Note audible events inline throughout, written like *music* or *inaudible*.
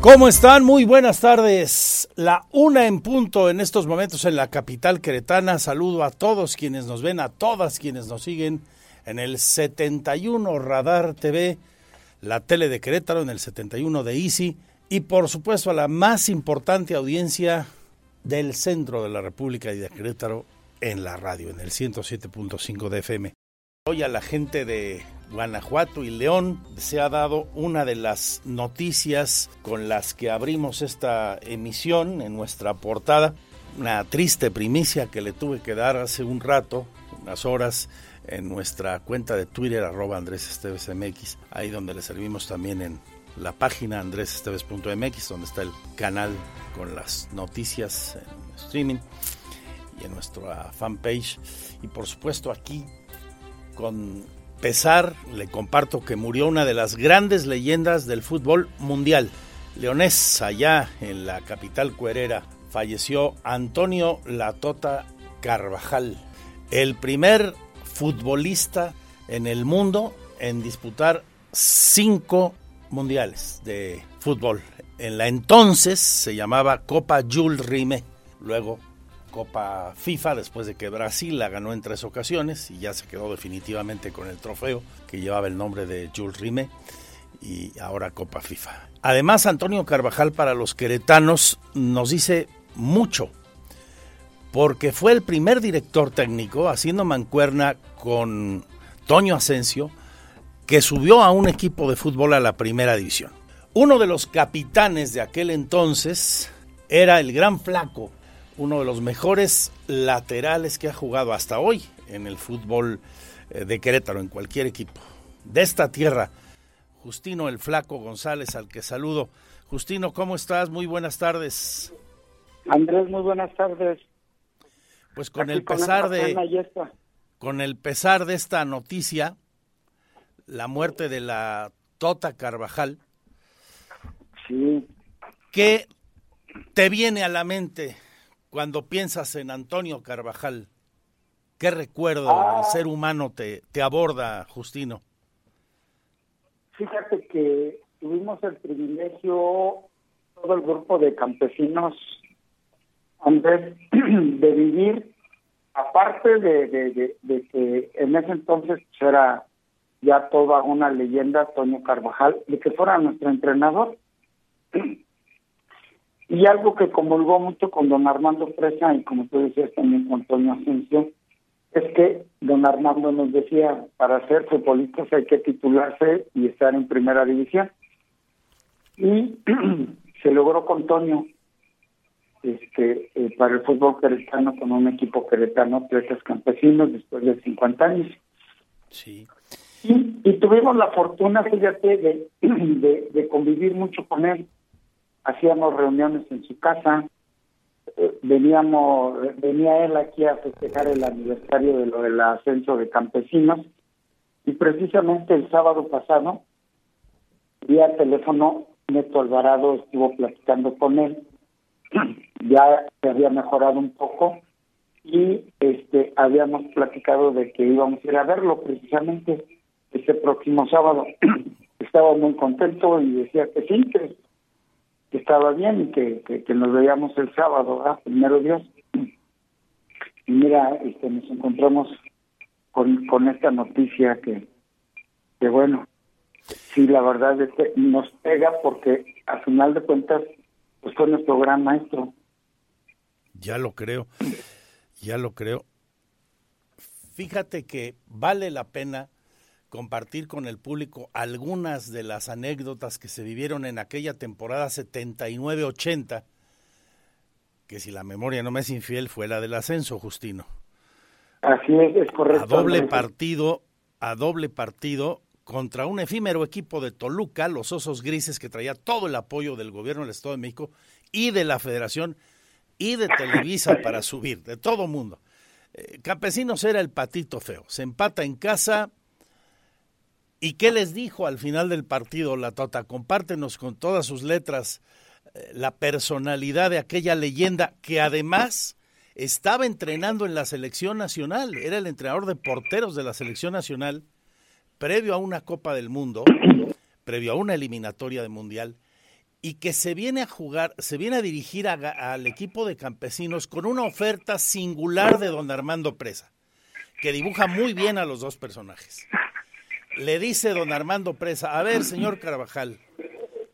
¿Cómo están? Muy buenas tardes. La una en punto en estos momentos en la capital queretana. Saludo a todos quienes nos ven, a todas quienes nos siguen en el 71 Radar TV, la tele de Querétaro, en el 71 de Easy y por supuesto a la más importante audiencia del centro de la República y de Querétaro en la radio, en el 107.5 de FM. Hoy a la gente de Guanajuato y León se ha dado una de las noticias con las que abrimos esta emisión en nuestra portada. Una triste primicia que le tuve que dar hace un rato, unas horas, en nuestra cuenta de Twitter, arroba Andrés Esteves MX, ahí donde le servimos también en la página andresesteves.mx, donde está el canal con las noticias en streaming y en nuestra fanpage. Y por supuesto aquí, con pesar, le comparto que murió una de las grandes leyendas del fútbol mundial. Leonés, allá en la capital cuerera, falleció Antonio Latota Carvajal, el primer futbolista en el mundo en disputar cinco mundiales de fútbol. En la entonces se llamaba Copa Jules Rime, luego Copa FIFA, después de que Brasil la ganó en tres ocasiones y ya se quedó definitivamente con el trofeo que llevaba el nombre de Jules Rime y ahora Copa FIFA. Además, Antonio Carvajal para los queretanos nos dice mucho, porque fue el primer director técnico haciendo mancuerna con Toño Asensio, que subió a un equipo de fútbol a la primera división. Uno de los capitanes de aquel entonces era el gran flaco, uno de los mejores laterales que ha jugado hasta hoy en el fútbol eh, de Querétaro, en cualquier equipo. De esta tierra, Justino el Flaco González, al que saludo. Justino, ¿cómo estás? Muy buenas tardes. Andrés, muy buenas tardes. Pues con el pesar de con el pesar de esta noticia, la muerte de la Tota Carvajal, sí. ¿qué te viene a la mente cuando piensas en Antonio Carvajal? ¿Qué recuerdo Ah. del ser humano te, te aborda, Justino? Fíjate que tuvimos el privilegio, todo el grupo de campesinos, Andrés, *clears throat* de vivir, aparte de, de, de, de que en ese entonces pues, era ya toda una leyenda, Toño Carvajal, de que fuera nuestro entrenador. *clears throat* Y algo que comulgó mucho con don Armando Fresa y como tú decías también con Toño Asensio, es que don Armando nos decía, para ser futbolistas hay que titularse y estar en primera división. Y *clears throat* se logró con Toño este, eh, para el fútbol queretano con un equipo queretano, Atletas Campesinos, después de 50 años. Sí. Y, y tuvimos la fortuna, fíjate, de, *clears throat* de, de convivir mucho con él. Hacíamos reuniones en su casa, eh, veníamos, venía él aquí a festejar el aniversario de lo del ascenso de campesinos. Y precisamente el sábado pasado, vía teléfono, Neto Alvarado estuvo platicando con él, *clears throat* ya se había mejorado un poco y este habíamos platicado de que íbamos a ir a verlo precisamente ese próximo sábado. *clears throat* Estaba muy contento y decía que sí, que que estaba bien y que, que, nos veíamos el sábado, ¿verdad? primero Dios. Y mira, este, nos encontramos con, con esta noticia que, que, bueno, sí, la verdad es que nos pega porque a final de cuentas, pues fue nuestro gran maestro. Ya lo creo, ya lo creo. Fíjate que vale la pena compartir con el público algunas de las anécdotas que se vivieron en aquella temporada 79-80, que si la memoria no me es infiel fue la del ascenso, Justino. Así es, es correcto. A doble partido, a doble partido contra un efímero equipo de Toluca, los Osos Grises, que traía todo el apoyo del gobierno del Estado de México y de la Federación y de Televisa para subir, de todo mundo. Eh, Campesinos era el patito feo. Se empata en casa. ¿Y qué les dijo al final del partido la Tota? Compártenos con todas sus letras eh, la personalidad de aquella leyenda que además estaba entrenando en la selección nacional. Era el entrenador de porteros de la selección nacional previo a una Copa del Mundo, previo a una eliminatoria de Mundial y que se viene a jugar, se viene a dirigir al equipo de campesinos con una oferta singular de don Armando Presa, que dibuja muy bien a los dos personajes. Le dice don Armando Presa, a ver, señor Carvajal,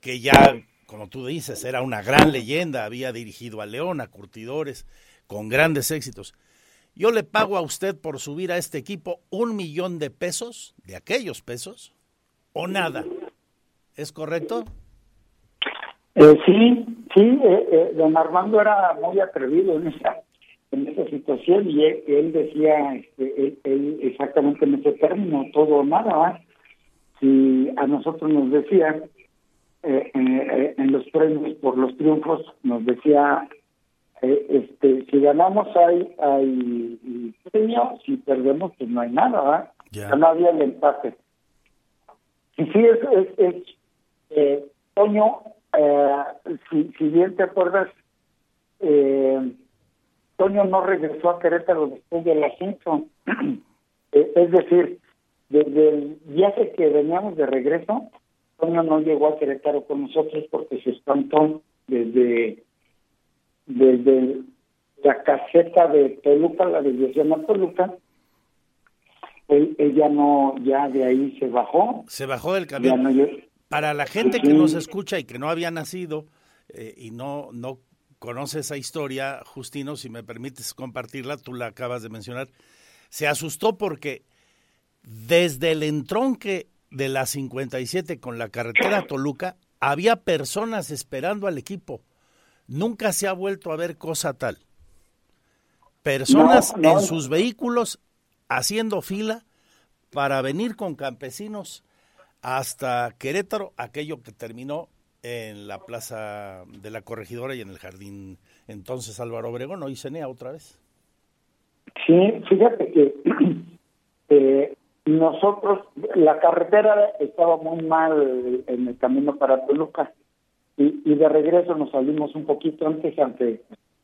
que ya, como tú dices, era una gran leyenda, había dirigido a León, a Curtidores, con grandes éxitos. Yo le pago a usted por subir a este equipo un millón de pesos, de aquellos pesos, o nada. ¿Es correcto? Eh, sí, sí, eh, eh, don Armando era muy atrevido en esa en esa situación y él, decía este, él, exactamente en ese término, todo o nada. Si a nosotros nos decía en los premios por los triunfos, nos decía, este si ganamos hay, hay premio, si perdemos pues no hay nada, ya no había el empate. Y sí, es, es, es Toño eh, si, si, bien te acuerdas, eh, Toño no regresó a Querétaro después del ascenso. *clears throat* Eh, es decir, desde el viaje que veníamos de regreso, Toño no llegó a Querétaro con nosotros porque se espantó desde, desde la caseta de Toluca, la desviación a Toluca. Él, ya no, ya de ahí se bajó. Se bajó del camión. Para la gente que nos escucha y que no había nacido eh, y no, no conoce esa historia, Justino, si me permites compartirla, tú la acabas de mencionar, se asustó porque desde el entronque de la 57 con la carretera *clears throat* Toluca, había personas esperando al equipo. Nunca se ha vuelto a ver cosa tal. Personas en sus vehículos haciendo fila para venir con campesinos hasta Querétaro, aquello que terminó en la plaza de la corregidora y en el jardín entonces Álvaro Obregón, ¿no? Y Cenea otra vez. Sí, fíjate que *clears throat* eh, nosotros, la carretera estaba muy mal en el camino para Toluca y, de regreso nos salimos un poquito antes, ante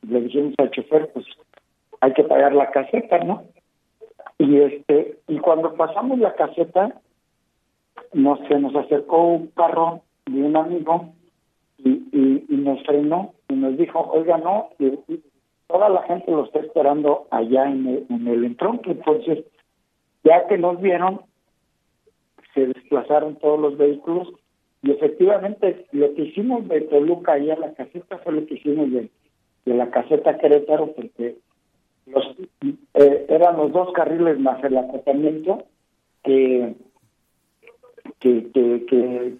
le dijimos al chofer, pues hay que pagar la caseta, ¿no? Y este y cuando pasamos la caseta, no se nos acercó un carro de un amigo y, y, nos frenó y nos dijo, oiga, no, toda la gente lo está esperando allá en el, en el entronque. Entonces, ya que nos vieron, se desplazaron todos los vehículos y efectivamente lo que hicimos de Toluca allá a la caseta fue lo que hicimos de, de la caseta Querétaro porque los eh, eran los dos carriles más el acotamiento que que, que,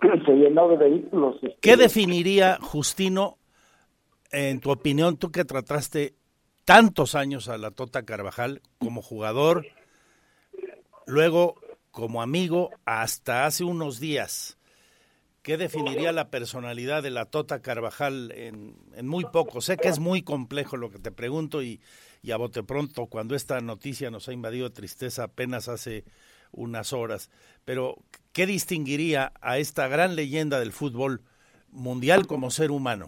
se llenó de vehículos. Este, ¿Qué definiría, Justino, en tu opinión, tú que trataste tantos años a la Tota Carvajal como jugador, luego como amigo hasta hace unos días? ¿Qué definiría la personalidad de la Tota Carvajal en, en, muy poco? Sé que es muy complejo lo que te pregunto y, y a bote pronto, cuando esta noticia nos ha invadido tristeza apenas hace unas horas. Pero, ¿qué distinguiría a esta gran leyenda del fútbol mundial como ser humano?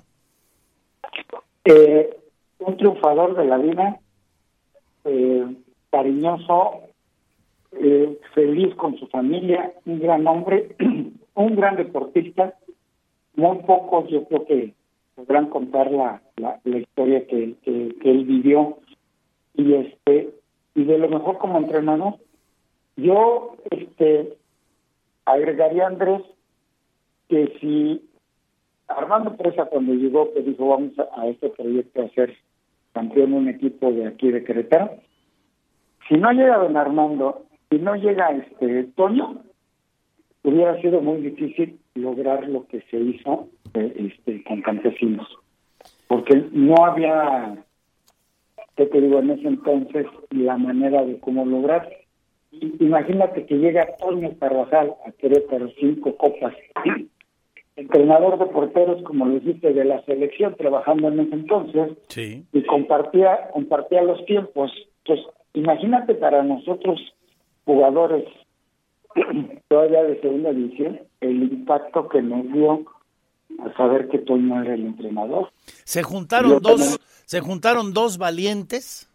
Eh, un triunfador de la vida, eh, cariñoso, eh, feliz con su familia, un gran hombre, *clears throat* un gran deportista. Muy pocos yo creo que podrán contar la, historia que, él vivió y este y de lo mejor como entrenador yo este agregaría, Andrés, que si Armando Presa cuando llegó, que dijo vamos a, este proyecto a ser campeón un equipo de aquí de Querétaro, si no llega don Armando, si no llega este Toño, hubiera sido muy difícil lograr lo que se hizo eh, este con campesinos, porque no había que te digo en ese entonces la manera de cómo lograr. Imagínate que llega Antonio Carvajal a Querétaro cinco copas, entrenador de porteros, como lo dijiste, de la selección, trabajando en ese entonces, Sí. y compartía, compartía los tiempos. Entonces, imagínate para nosotros, jugadores *clears throat* todavía de segunda división, el impacto que nos dio a saber que Toño era el entrenador. Se juntaron Yo dos, también. se juntaron dos valientes,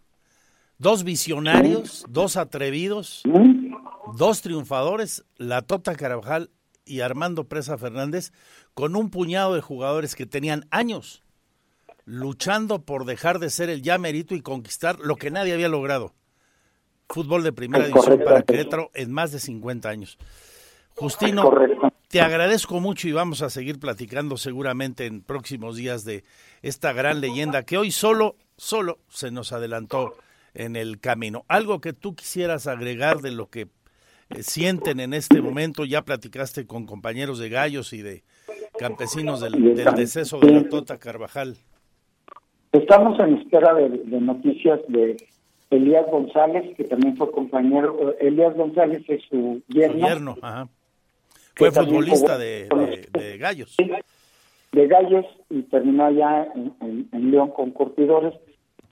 dos visionarios, dos atrevidos, dos triunfadores, la Tota Carabajal y Armando Presa Fernández, con un puñado de jugadores que tenían años luchando por dejar de ser el ya merito y conquistar lo que nadie había logrado. Fútbol de primera división para Querétaro en más de 50 años. Justino, te agradezco mucho y vamos a seguir platicando seguramente en próximos días de esta gran leyenda que hoy solo, solo se nos adelantó en el camino. Algo que tú quisieras agregar de lo que eh, sienten en este momento, ya platicaste con compañeros de gallos y de campesinos del, del deceso de la Tota Carvajal. Estamos en espera de, de noticias de Elías González, que también fue compañero. Elías González es su yerno. Gobierno, ajá. Fue futbolista de gallos. de Gallos y terminó allá en, en- en León con Curtidores.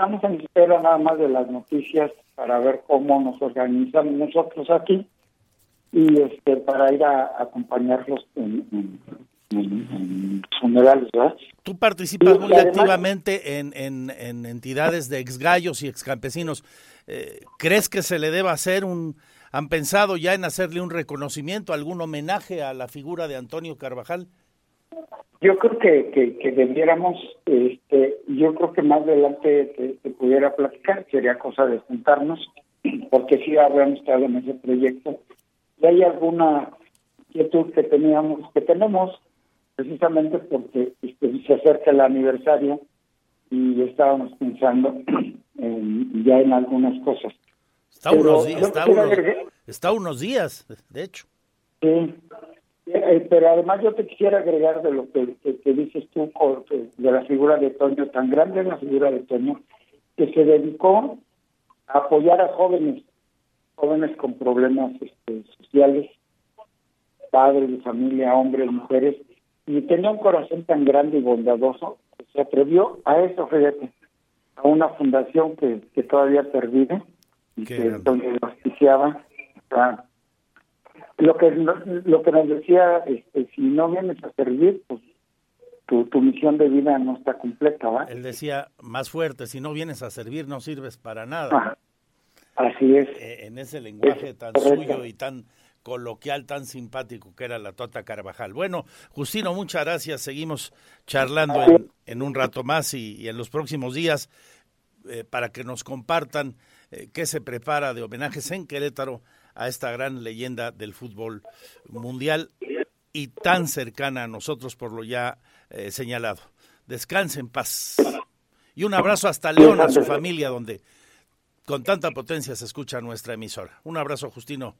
Estamos en espera nada más de las noticias para ver cómo nos organizamos nosotros aquí y este para ir a, a acompañarlos en, en, en- en funerales, ¿verdad? Tú participas Y muy además- activamente en, en- en entidades de exgallos y excampesinos. Eh, ¿Crees que se le deba hacer un... ¿Han pensado ya en hacerle un reconocimiento, algún homenaje a la figura de Antonio Carvajal? Yo creo que, que, que debiéramos, este, yo creo que más adelante te, te pudiera platicar, sería cosa de juntarnos, porque sí habíamos estado en ese proyecto. Y hay alguna inquietud que teníamos, que tenemos, precisamente porque este, se acerca el aniversario y estábamos pensando *clears throat* en- ya en algunas cosas. Está, Pero unos, está, agregar- está unos días, de hecho. Sí, Eh, pero además yo te quisiera agregar de lo que, que- que dices tú de la figura de Toño, tan grande es la figura de Toño, que se dedicó a apoyar a jóvenes, jóvenes con problemas este, sociales, padres de familia, hombres, mujeres, y tenía un corazón tan grande y bondadoso que se atrevió a eso, fíjate, a una fundación que, que todavía pervive y Qué que grande. donde auspiciaba. sea, lo que lo que nos decía este, si no vienes a servir pues tu, tu misión de vida no está completa ¿va? Él decía más fuerte, si no vienes a servir no sirves para nada. Ajá. así es Eh, en ese lenguaje tan Correcto. suyo y tan coloquial, tan simpático que era la Tota Carvajal. Bueno, Justino, muchas gracias. Seguimos charlando en, en un rato más y, y en los próximos días eh, para que nos compartan eh, qué se prepara de homenajes en Querétaro a esta gran leyenda del fútbol mundial y tan cercana a nosotros por lo ya eh, señalado. Descanse en paz. Y un abrazo hasta León, a su familia, donde con tanta potencia se escucha nuestra emisora. Un abrazo, Justino.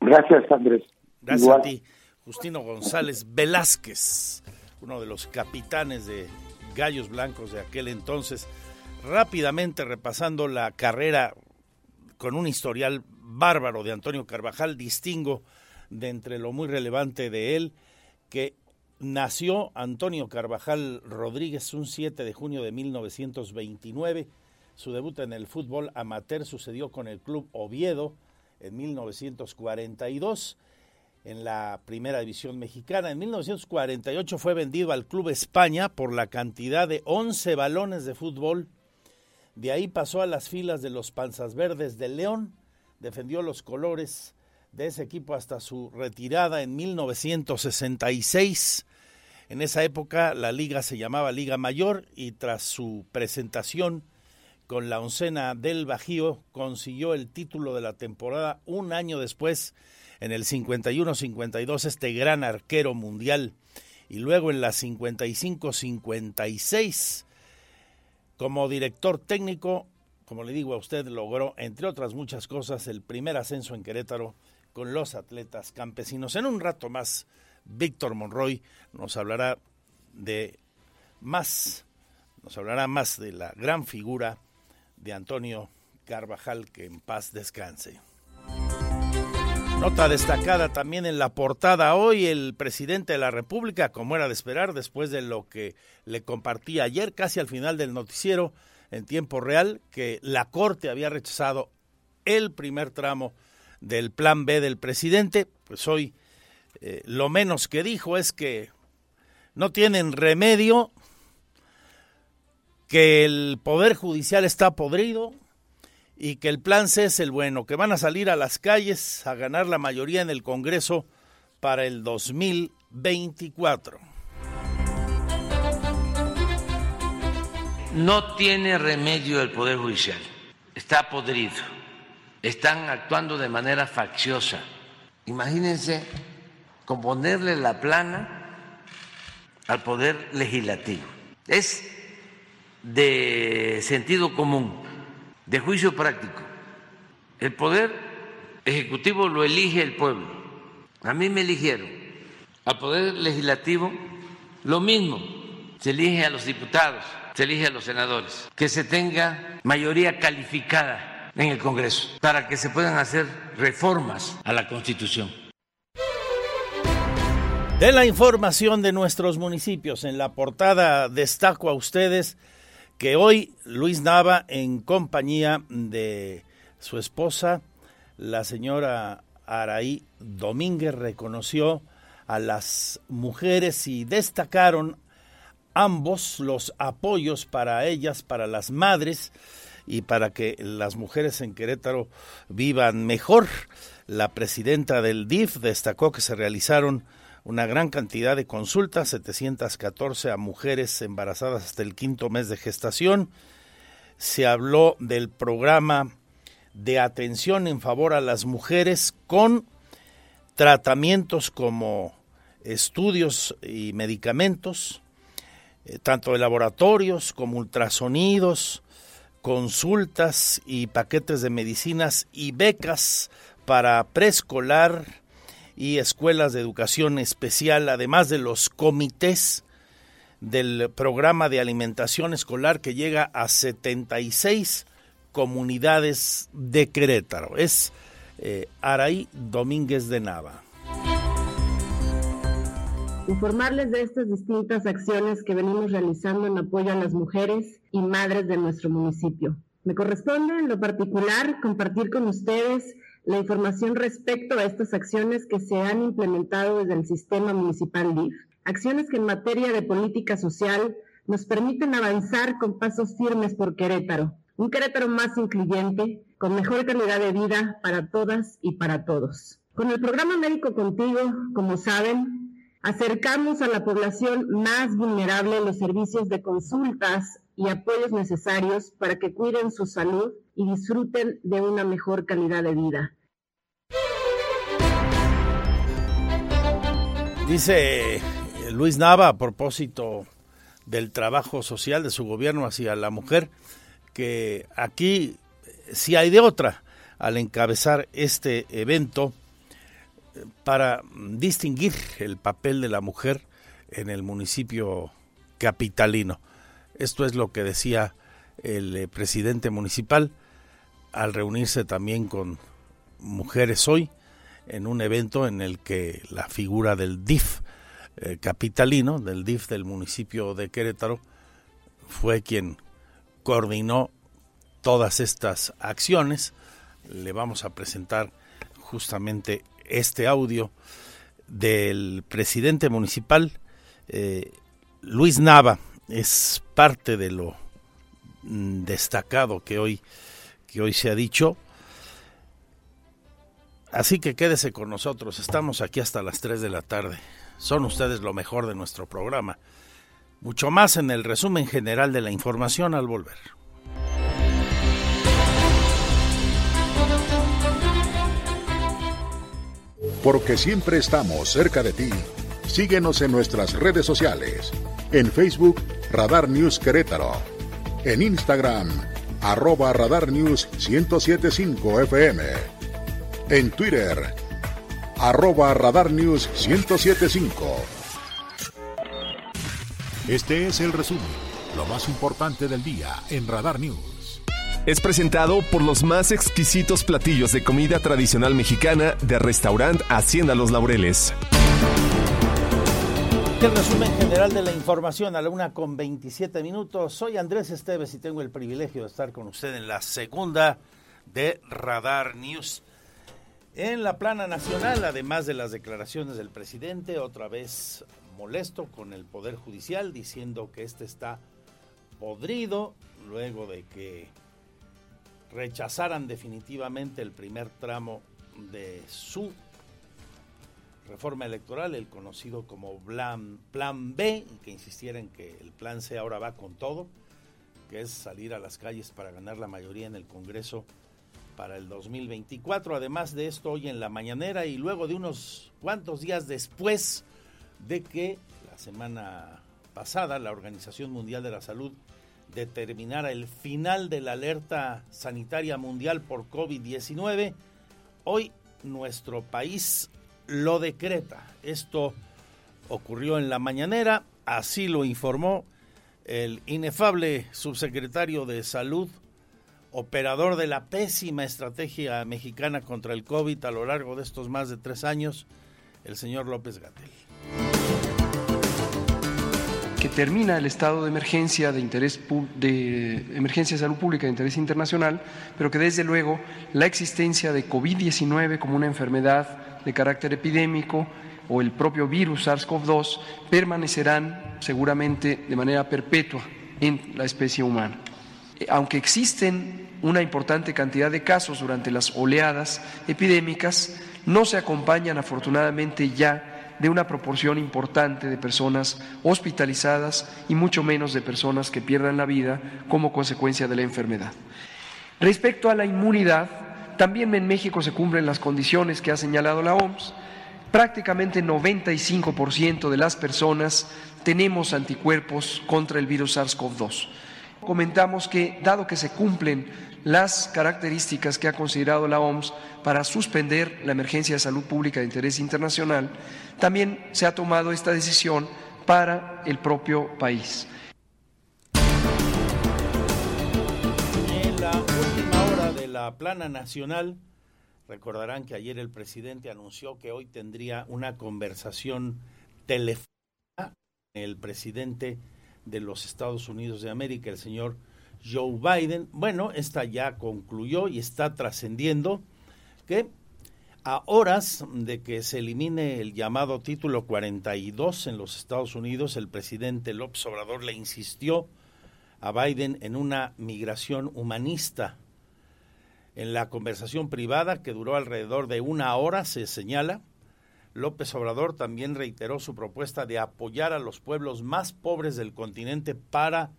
gracias Andrés Gracias Igual. a ti, Justino González Velázquez, uno de los capitanes de Gallos Blancos de aquel entonces. Rápidamente repasando la carrera con un historial bárbaro de Antonio Carvajal, distingo de entre lo muy relevante de él, que nació Antonio Carvajal Rodríguez un 7 de junio de 1929. Su debut en el fútbol amateur sucedió con el club Oviedo en 1942 en la primera división mexicana. En 1948 fue vendido al Club España por la cantidad de 11 balones de fútbol. De ahí pasó a las filas de los Panzas Verdes de León, defendió los colores de ese equipo hasta su retirada en 1966. En esa época la liga se llamaba Liga Mayor y tras su presentación con la oncena del Bajío consiguió el título de la temporada un año después en el 51-52 este gran arquero mundial y luego en la 55-56 como director técnico, como le digo a usted, logró entre otras muchas cosas el primer ascenso en Querétaro con los atletas campesinos. En un rato más Víctor Monroy nos hablará de más, nos hablará más de la gran figura de Antonio Carvajal, que en paz descanse. Nota destacada también en la portada hoy, el presidente de la República, como era de esperar, después de lo que le compartí ayer, casi al final del noticiero, en tiempo real, que la Corte había rechazado el primer tramo del plan B del presidente, pues hoy eh, lo menos que dijo es que no tienen remedio, que el Poder Judicial está podrido y que el plan C es el bueno, que van a salir a las calles a ganar la mayoría en el Congreso para el 2024. No tiene remedio el Poder Judicial, está podrido, están actuando de manera facciosa. Imagínense componerle la plana al Poder Legislativo. Es de sentido común, de juicio práctico. El Poder Ejecutivo lo elige el pueblo. A mí me eligieron. Al Poder Legislativo lo mismo. Se elige a los diputados se elige a los senadores, que se tenga mayoría calificada en el Congreso para que se puedan hacer reformas a la Constitución. De la información de nuestros municipios, en la portada destaco a ustedes que hoy Luis Nava, en compañía de su esposa, la señora Araí Domínguez, reconoció a las mujeres y destacaron ambos los apoyos para ellas, para las madres y para que las mujeres en Querétaro vivan mejor. La presidenta del DIF destacó que se realizaron una gran cantidad de consultas, 714 a mujeres embarazadas hasta el quinto mes de gestación. Se habló del programa de atención en favor a las mujeres con tratamientos como estudios y medicamentos, eh, tanto de laboratorios como ultrasonidos, consultas y paquetes de medicinas y becas para preescolar y escuelas de educación especial, además de los comités del programa de alimentación escolar que llega a 76 comunidades de Querétaro. Es eh, Araí Domínguez de Nava informarles de estas distintas acciones que venimos realizando en apoyo a las mujeres y madres de nuestro municipio. Me corresponde en lo particular compartir con ustedes la información respecto a estas acciones que se han implementado desde el sistema municipal DIF, acciones que en materia de política social nos permiten avanzar con pasos firmes por Querétaro, un Querétaro más incluyente, con mejor calidad de vida para todas y para todos. Con el programa Médico Contigo, como saben, Acercamos a la población más vulnerable los servicios de consultas y apoyos necesarios para que cuiden su salud y disfruten de una mejor calidad de vida. Dice Luis Nava a propósito del trabajo social de su gobierno hacia la mujer, que aquí si hay de otra al encabezar este evento para distinguir el papel de la mujer en el municipio capitalino. Esto es lo que decía el eh, presidente municipal al reunirse también con mujeres hoy en un evento en el que la figura del DIF eh, capitalino, del DIF del municipio de Querétaro, fue quien coordinó todas estas acciones. Le vamos a presentar justamente este audio del presidente municipal, eh, Luis Nava, es parte de lo mm, destacado que hoy, que hoy se ha dicho. Así que quédese con nosotros, estamos aquí hasta las 3 de la tarde. Son ustedes lo mejor de nuestro programa. Mucho más en el resumen general de la información al volver. Porque siempre estamos cerca de ti. Síguenos en nuestras redes sociales. En Facebook, Radar News Querétaro. En Instagram, arroba Radar News 1075 FM. En Twitter, arroba Radar News 1075. Este es el resumen, lo más importante del día en Radar News. Es presentado por los más exquisitos platillos de comida tradicional mexicana de restaurante Hacienda Los Laureles. El resumen general de la información a la una con 27 minutos. Soy Andrés Esteves y tengo el privilegio de estar con usted en la segunda de Radar News. En la plana nacional, además de las declaraciones del presidente, otra vez molesto con el Poder Judicial, diciendo que este está podrido luego de que rechazaran definitivamente el primer tramo de su reforma electoral, el conocido como plan, plan B, y que insistiera en que el plan C ahora va con todo, que es salir a las calles para ganar la mayoría en el Congreso para el 2024. Además de esto, hoy en la mañanera y luego de unos cuantos días después de que la semana pasada la Organización Mundial de la Salud determinara el final de la alerta sanitaria mundial por COVID-19, hoy nuestro país lo decreta. Esto ocurrió en la mañanera, así lo informó el inefable subsecretario de Salud, operador de la pésima estrategia mexicana contra el COVID a lo largo de estos más de tres años, el señor López Gatel. Que termina el estado de emergencia de interés de emergencia de salud pública de interés internacional, pero que desde luego la existencia de COVID-19 como una enfermedad de carácter epidémico o el propio virus SARS-CoV-2 permanecerán seguramente de manera perpetua en la especie humana. Aunque existen una importante cantidad de casos durante las oleadas epidémicas, no se acompañan afortunadamente ya de una proporción importante de personas hospitalizadas y mucho menos de personas que pierdan la vida como consecuencia de la enfermedad. Respecto a la inmunidad, también en México se cumplen las condiciones que ha señalado la OMS. Prácticamente 95% de las personas tenemos anticuerpos contra el virus SARS-CoV-2 comentamos que, dado que se cumplen las características que ha considerado la OMS para suspender la emergencia de salud pública de interés internacional, también se ha tomado esta decisión para el propio país. En la última hora de la plana nacional, recordarán que ayer el presidente anunció que hoy tendría una conversación telefónica el presidente de los Estados Unidos de América, el señor Joe Biden. Bueno, esta ya concluyó y está trascendiendo que a horas de que se elimine el llamado título 42 en los Estados Unidos, el presidente López Obrador le insistió a Biden en una migración humanista. En la conversación privada, que duró alrededor de una hora, se señala López Obrador también reiteró su propuesta de apoyar a los pueblos más pobres del continente para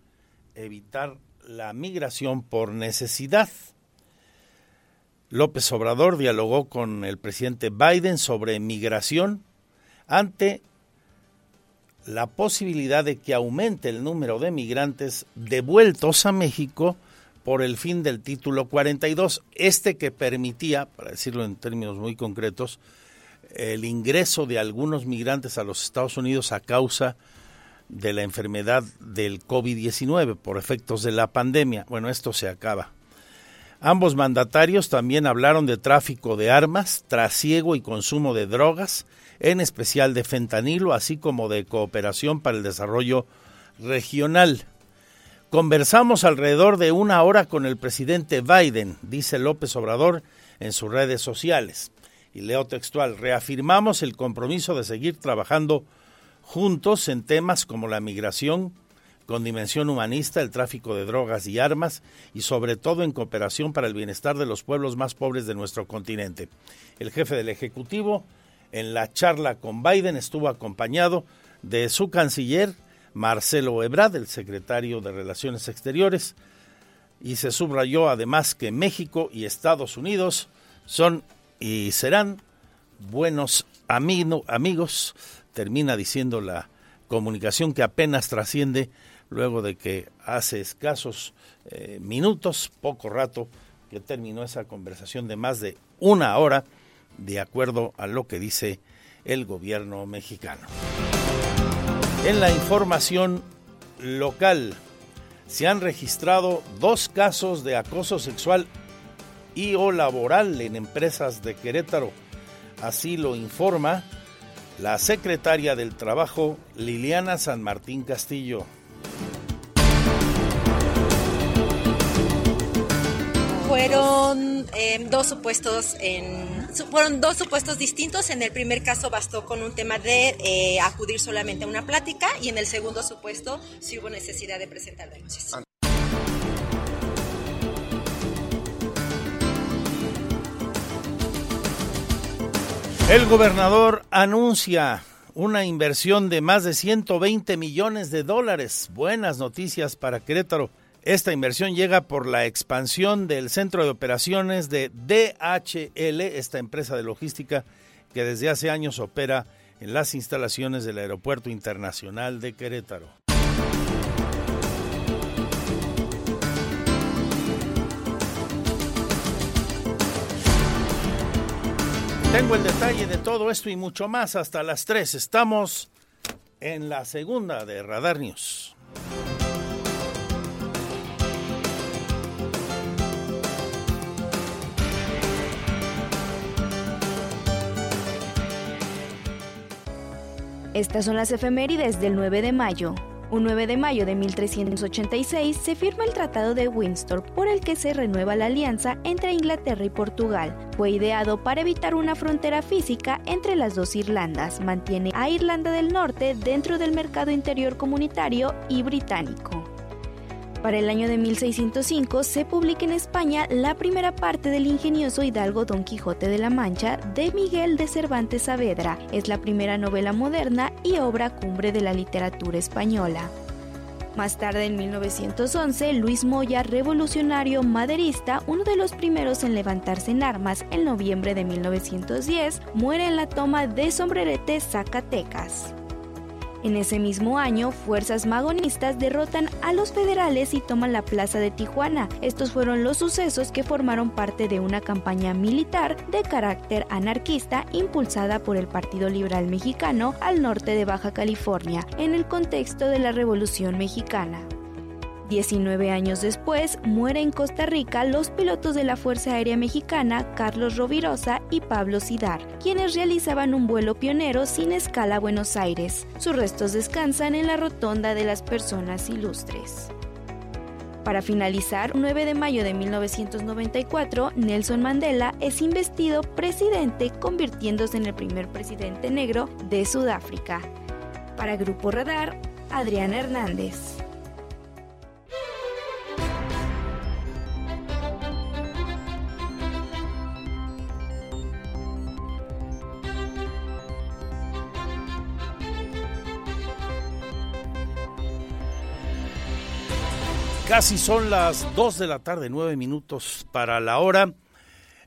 evitar la migración por necesidad. López Obrador dialogó con el presidente Biden sobre migración ante la posibilidad de que aumente el número de migrantes devueltos a México por el fin del título 42, este que permitía, para decirlo en términos muy concretos, el ingreso de algunos migrantes a los Estados Unidos a causa de la enfermedad del COVID-19 por efectos de la pandemia. Bueno, esto se acaba. Ambos mandatarios también hablaron de tráfico de armas, trasiego y consumo de drogas, en especial de fentanilo, así como de cooperación para el desarrollo regional. Conversamos alrededor de una hora con el presidente Biden, dice López Obrador en sus redes sociales y leo textual, reafirmamos el compromiso de seguir trabajando juntos en temas como la migración, con dimensión humanista, el tráfico de drogas y armas y sobre todo en cooperación para el bienestar de los pueblos más pobres de nuestro continente. El jefe del Ejecutivo en la charla con Biden estuvo acompañado de su canciller Marcelo Ebrard, el secretario de Relaciones Exteriores, y se subrayó además que México y Estados Unidos son y serán buenos amigos, termina diciendo la comunicación que apenas trasciende luego de que hace escasos eh, minutos, poco rato, que terminó esa conversación de más de una hora, de acuerdo a lo que dice el gobierno mexicano. En la información local, se han registrado dos casos de acoso sexual y o laboral en empresas de Querétaro. Así lo informa la secretaria del Trabajo, Liliana San Martín Castillo. Fueron eh, dos supuestos en fueron dos supuestos distintos. En el primer caso bastó con un tema de eh, acudir solamente a una plática y en el segundo supuesto sí hubo necesidad de presentar denuncias. El gobernador anuncia una inversión de más de 120 millones de dólares. Buenas noticias para Querétaro. Esta inversión llega por la expansión del centro de operaciones de DHL, esta empresa de logística que desde hace años opera en las instalaciones del Aeropuerto Internacional de Querétaro. Tengo el detalle de todo esto y mucho más hasta las 3. Estamos en la segunda de Radar News. Estas son las efemérides del 9 de mayo. Un 9 de mayo de 1386 se firma el Tratado de Windsor por el que se renueva la alianza entre Inglaterra y Portugal. Fue ideado para evitar una frontera física entre las dos Irlandas. Mantiene a Irlanda del Norte dentro del mercado interior comunitario y británico. Para el año de 1605 se publica en España la primera parte del ingenioso hidalgo Don Quijote de la Mancha de Miguel de Cervantes Saavedra. Es la primera novela moderna y obra cumbre de la literatura española. Más tarde, en 1911, Luis Moya, revolucionario maderista, uno de los primeros en levantarse en armas en noviembre de 1910, muere en la toma de Sombrerete, Zacatecas. En ese mismo año, fuerzas magonistas derrotan a los federales y toman la plaza de Tijuana. Estos fueron los sucesos que formaron parte de una campaña militar de carácter anarquista impulsada por el Partido Liberal Mexicano al norte de Baja California, en el contexto de la Revolución Mexicana. 19 años después, muere en Costa Rica los pilotos de la Fuerza Aérea Mexicana Carlos Rovirosa y Pablo Sidar, quienes realizaban un vuelo pionero sin escala a Buenos Aires. Sus restos descansan en la Rotonda de las Personas Ilustres. Para finalizar, 9 de mayo de 1994, Nelson Mandela es investido presidente, convirtiéndose en el primer presidente negro de Sudáfrica. Para Grupo Radar, Adriana Hernández. Casi son las 2 de la tarde, 9 minutos para la hora.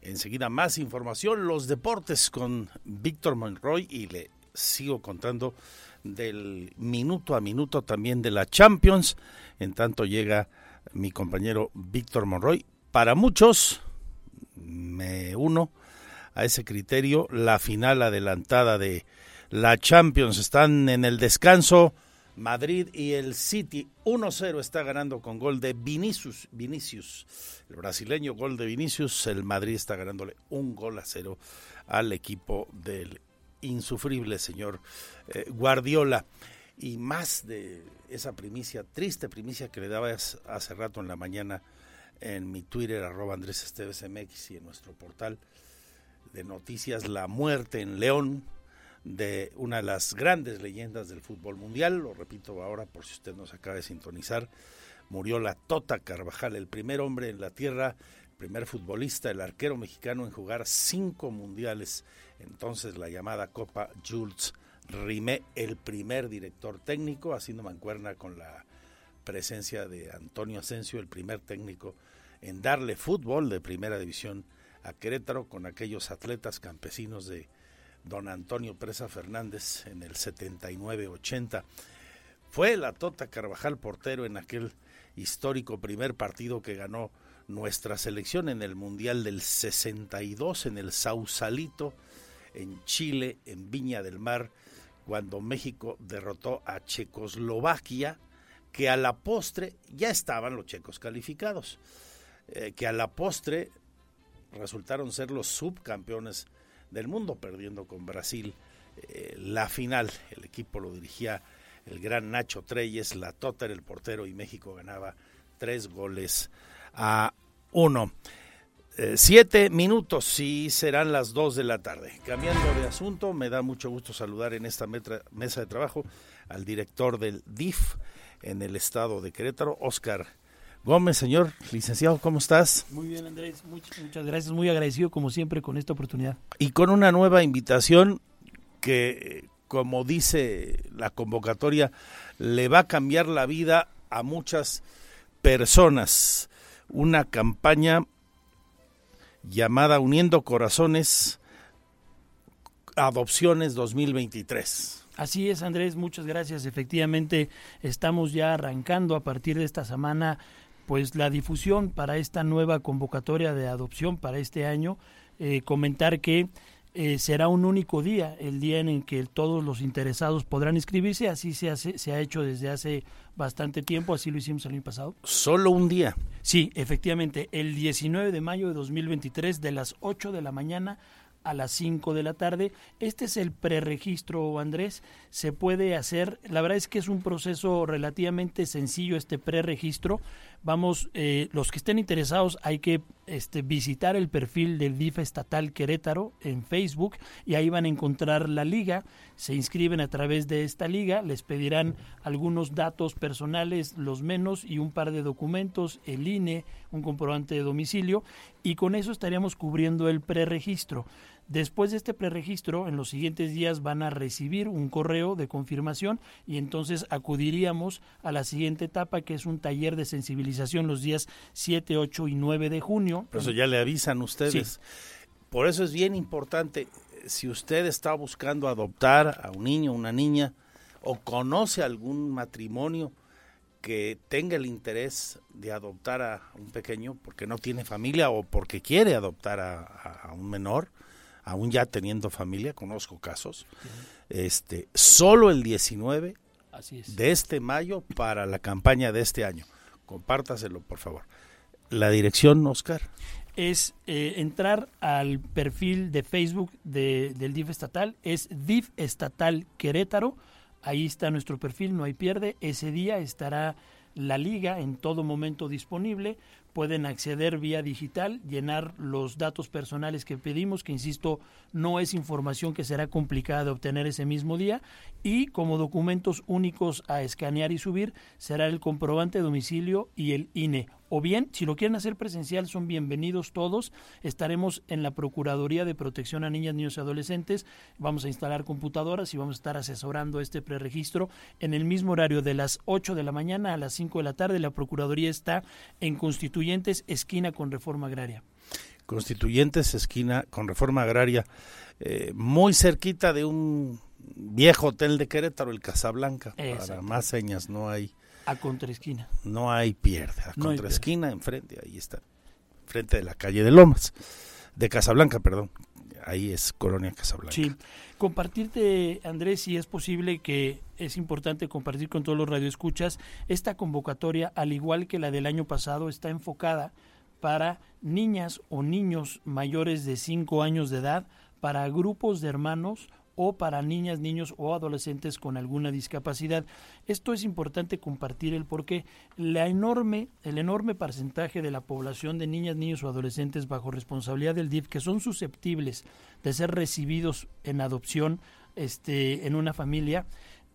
Enseguida más información, los deportes con Víctor Monroy y le sigo contando del minuto a minuto también de la Champions. En tanto llega mi compañero Víctor Monroy. Para muchos, me uno a ese criterio, la final adelantada de la Champions. Están en el descanso Madrid y el City 1-0 está ganando con gol de Vinicius, Vinicius, el brasileño gol de Vinicius, el Madrid está ganándole un gol a cero al equipo del insufrible señor eh, Guardiola. Y más de esa primicia, triste primicia que le daba hace rato en la mañana en mi Twitter, arroba Andrés Esteves MX y en nuestro portal de noticias, la muerte en León, de una de las grandes leyendas del fútbol mundial, lo repito ahora por si usted nos acaba de sintonizar, murió la Tota Carvajal, el primer hombre en la tierra, el primer futbolista, el arquero mexicano en jugar cinco mundiales, entonces la llamada Copa Jules Rimé, el primer director técnico, haciendo mancuerna con la presencia de Antonio Asensio, el primer técnico en darle fútbol de primera división a Querétaro con aquellos atletas campesinos de don Antonio Presa Fernández en el 79-80. Fue la Tota Carvajal portero en aquel histórico primer partido que ganó nuestra selección en el Mundial del 62 en el Sausalito, en Chile, en Viña del Mar, cuando México derrotó a Checoslovaquia que a la postre ya estaban los checos calificados, eh, que a la postre resultaron ser los subcampeones del mundo, perdiendo con Brasil eh, la final. El equipo lo dirigía el gran Nacho Treyes, la era el portero y México ganaba tres goles a uno. Eh, siete minutos y serán las dos de la tarde. Cambiando de asunto, me da mucho gusto saludar en esta mesa de trabajo al director del DIF en el estado de Querétaro, Oscar Gómez, señor licenciado, ¿cómo estás? Muy bien, Andrés, muchas, muchas gracias, muy agradecido como siempre con esta oportunidad. Y con una nueva invitación que, como dice la convocatoria, le va a cambiar la vida a muchas personas. Una campaña llamada Uniendo Corazones Adopciones 2023. Así es, Andrés, muchas gracias. Efectivamente, estamos ya arrancando a partir de esta semana pues la difusión para esta nueva convocatoria de adopción para este año. Eh, comentar que eh, será un único día, el día en el que todos los interesados podrán inscribirse, así se, hace, se ha hecho desde hace bastante tiempo, así lo hicimos el año pasado. ¿Solo un día? Sí, efectivamente, el 19 de mayo de 2023, de las 8 de la mañana a las 5 de la tarde. Este es el preregistro, Andrés. Se puede hacer, la verdad es que es un proceso relativamente sencillo este preregistro vamos, eh, los que estén interesados hay que este, visitar el perfil del DIF estatal Querétaro en Facebook y ahí van a encontrar la liga, se inscriben a través de esta liga, les pedirán algunos datos personales, los menos y un par de documentos, el INE, un comprobante de domicilio y con eso estaríamos cubriendo el preregistro. Después de este preregistro, en los siguientes días van a recibir un correo de confirmación y entonces acudiríamos a la siguiente etapa que es un taller de sensibilización los días 7, 8 y 9 de junio. Eso ya le avisan ustedes. Por eso es bien importante, si usted está buscando adoptar a un niño, una niña, o conoce algún matrimonio que tenga el interés de adoptar a un pequeño porque no tiene familia o porque quiere adoptar a un menor, aún ya teniendo familia, conozco casos, este, solo el 19 de este mayo para la campaña de este año. Compártaselo, por favor. La dirección, Oscar. Es eh, entrar al perfil de Facebook de, del DIF estatal, es DIF estatal Querétaro. Ahí está nuestro perfil, no hay pierde. Ese día estará la liga en todo momento disponible pueden acceder vía digital, llenar los datos personales que pedimos, que insisto, no es información que será complicada de obtener ese mismo día, y como documentos únicos a escanear y subir será el comprobante de domicilio y el INE o bien, si lo quieren hacer presencial, son bienvenidos todos. Estaremos en la Procuraduría de Protección a Niñas, Niños y Adolescentes. Vamos a instalar computadoras y vamos a estar asesorando este preregistro en el mismo horario de las 8 de la mañana a las 5 de la tarde. La Procuraduría está en Constituyentes, esquina con Reforma Agraria. Constituyentes, esquina con Reforma Agraria, eh, muy cerquita de un viejo hotel de Querétaro, el Casablanca. Para más señas no hay a contraesquina. No hay pierde. A contraesquina, enfrente, ahí está. Frente de la calle de Lomas. De Casablanca, perdón. Ahí es Colonia Casablanca. Sí. Compartirte, Andrés, si es posible que es importante compartir con todos los radioescuchas, esta convocatoria, al igual que la del año pasado, está enfocada para niñas o niños mayores de 5 años de edad, para grupos de hermanos o para niñas, niños o adolescentes con alguna discapacidad. Esto es importante compartir el porque la enorme, el enorme porcentaje de la población de niñas, niños o adolescentes bajo responsabilidad del DIF que son susceptibles de ser recibidos en adopción este, en una familia,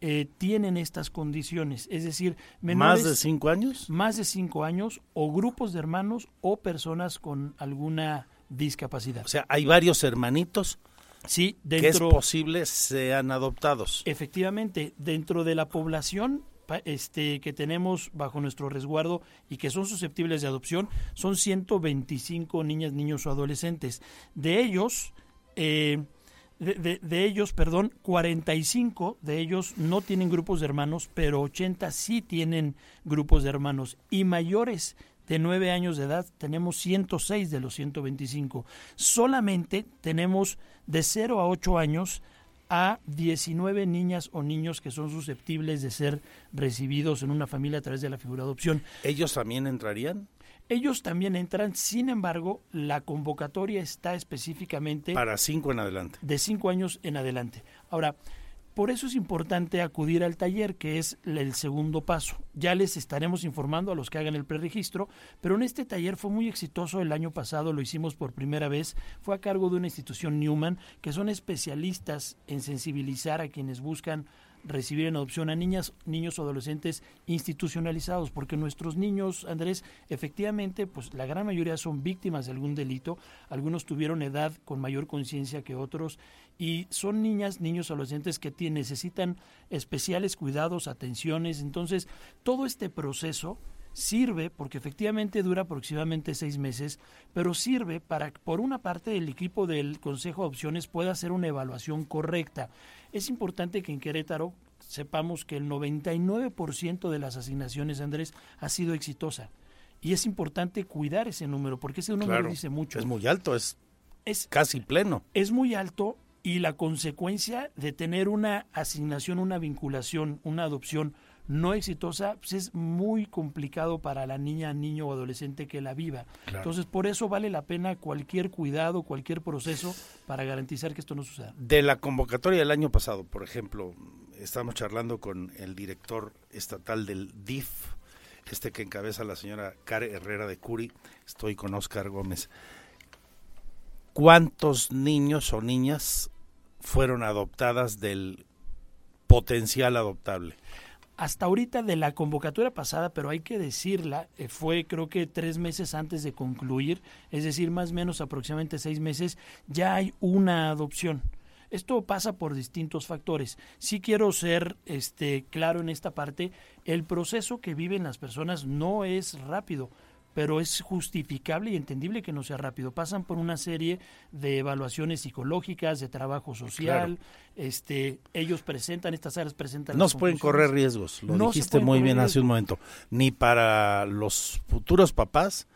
eh, tienen estas condiciones, es decir, menores, más de cinco años, más de cinco años o grupos de hermanos o personas con alguna discapacidad. O sea, hay varios hermanitos Sí, dentro, que es posible sean adoptados. Efectivamente, dentro de la población este, que tenemos bajo nuestro resguardo y que son susceptibles de adopción son 125 niñas, niños o adolescentes. De ellos, eh, de, de, ellos, perdón, 45 de ellos no tienen grupos de hermanos, pero 80 sí tienen grupos de hermanos y mayores de 9 años de edad tenemos 106 de los 125. Solamente tenemos de 0 a 8 años a 19 niñas o niños que son susceptibles de ser recibidos en una familia a través de la figura de adopción. ¿Ellos también entrarían? Ellos también entran, sin embargo, la convocatoria está específicamente... Para cinco en adelante. De cinco años en adelante. Ahora, por eso es importante acudir al taller, que es el segundo paso. Ya les estaremos informando a los que hagan el preregistro, pero en este taller fue muy exitoso el año pasado, lo hicimos por primera vez, fue a cargo de una institución Newman, que son especialistas en sensibilizar a quienes buscan recibir en adopción a niñas, niños o adolescentes institucionalizados, porque nuestros niños, Andrés, efectivamente, pues la gran mayoría son víctimas de algún delito, algunos tuvieron edad con mayor conciencia que otros y son niñas, niños, adolescentes que necesitan especiales cuidados, atenciones, entonces todo este proceso sirve, porque efectivamente dura aproximadamente seis meses, pero sirve para, por una parte, el equipo del Consejo de Opciones pueda hacer una evaluación correcta. Es importante que en Querétaro sepamos que el 99% de las asignaciones, Andrés, ha sido exitosa. Y es importante cuidar ese número, porque ese número dice mucho. Es muy alto, es, es casi pleno. Es muy alto y la consecuencia de tener una asignación, una vinculación, una adopción no exitosa, pues es muy complicado para la niña, niño o adolescente que la viva. Entonces, por eso vale la pena cualquier cuidado, cualquier proceso para garantizar que esto no suceda. De la convocatoria del año pasado, por ejemplo, estamos charlando con el director estatal del DIF, este que encabeza la señora Care Herrera de Curi, estoy con Oscar Gómez. ¿Cuántos niños o niñas fueron adoptadas del potencial adoptable? Hasta ahorita de la convocatoria pasada, pero hay que decirla, eh, fue creo que tres meses antes de concluir, es decir, más o menos aproximadamente seis meses, ya hay una adopción. Esto pasa por distintos factores. Sí quiero ser este claro en esta parte, el proceso que viven las personas no es rápido pero es justificable y entendible que no sea rápido. Pasan por una serie de evaluaciones psicológicas, de trabajo social, este, ellos presentan, estas áreas presentan... No se pueden correr riesgos, lo dijiste muy bien hace un momento, ni para los futuros papás,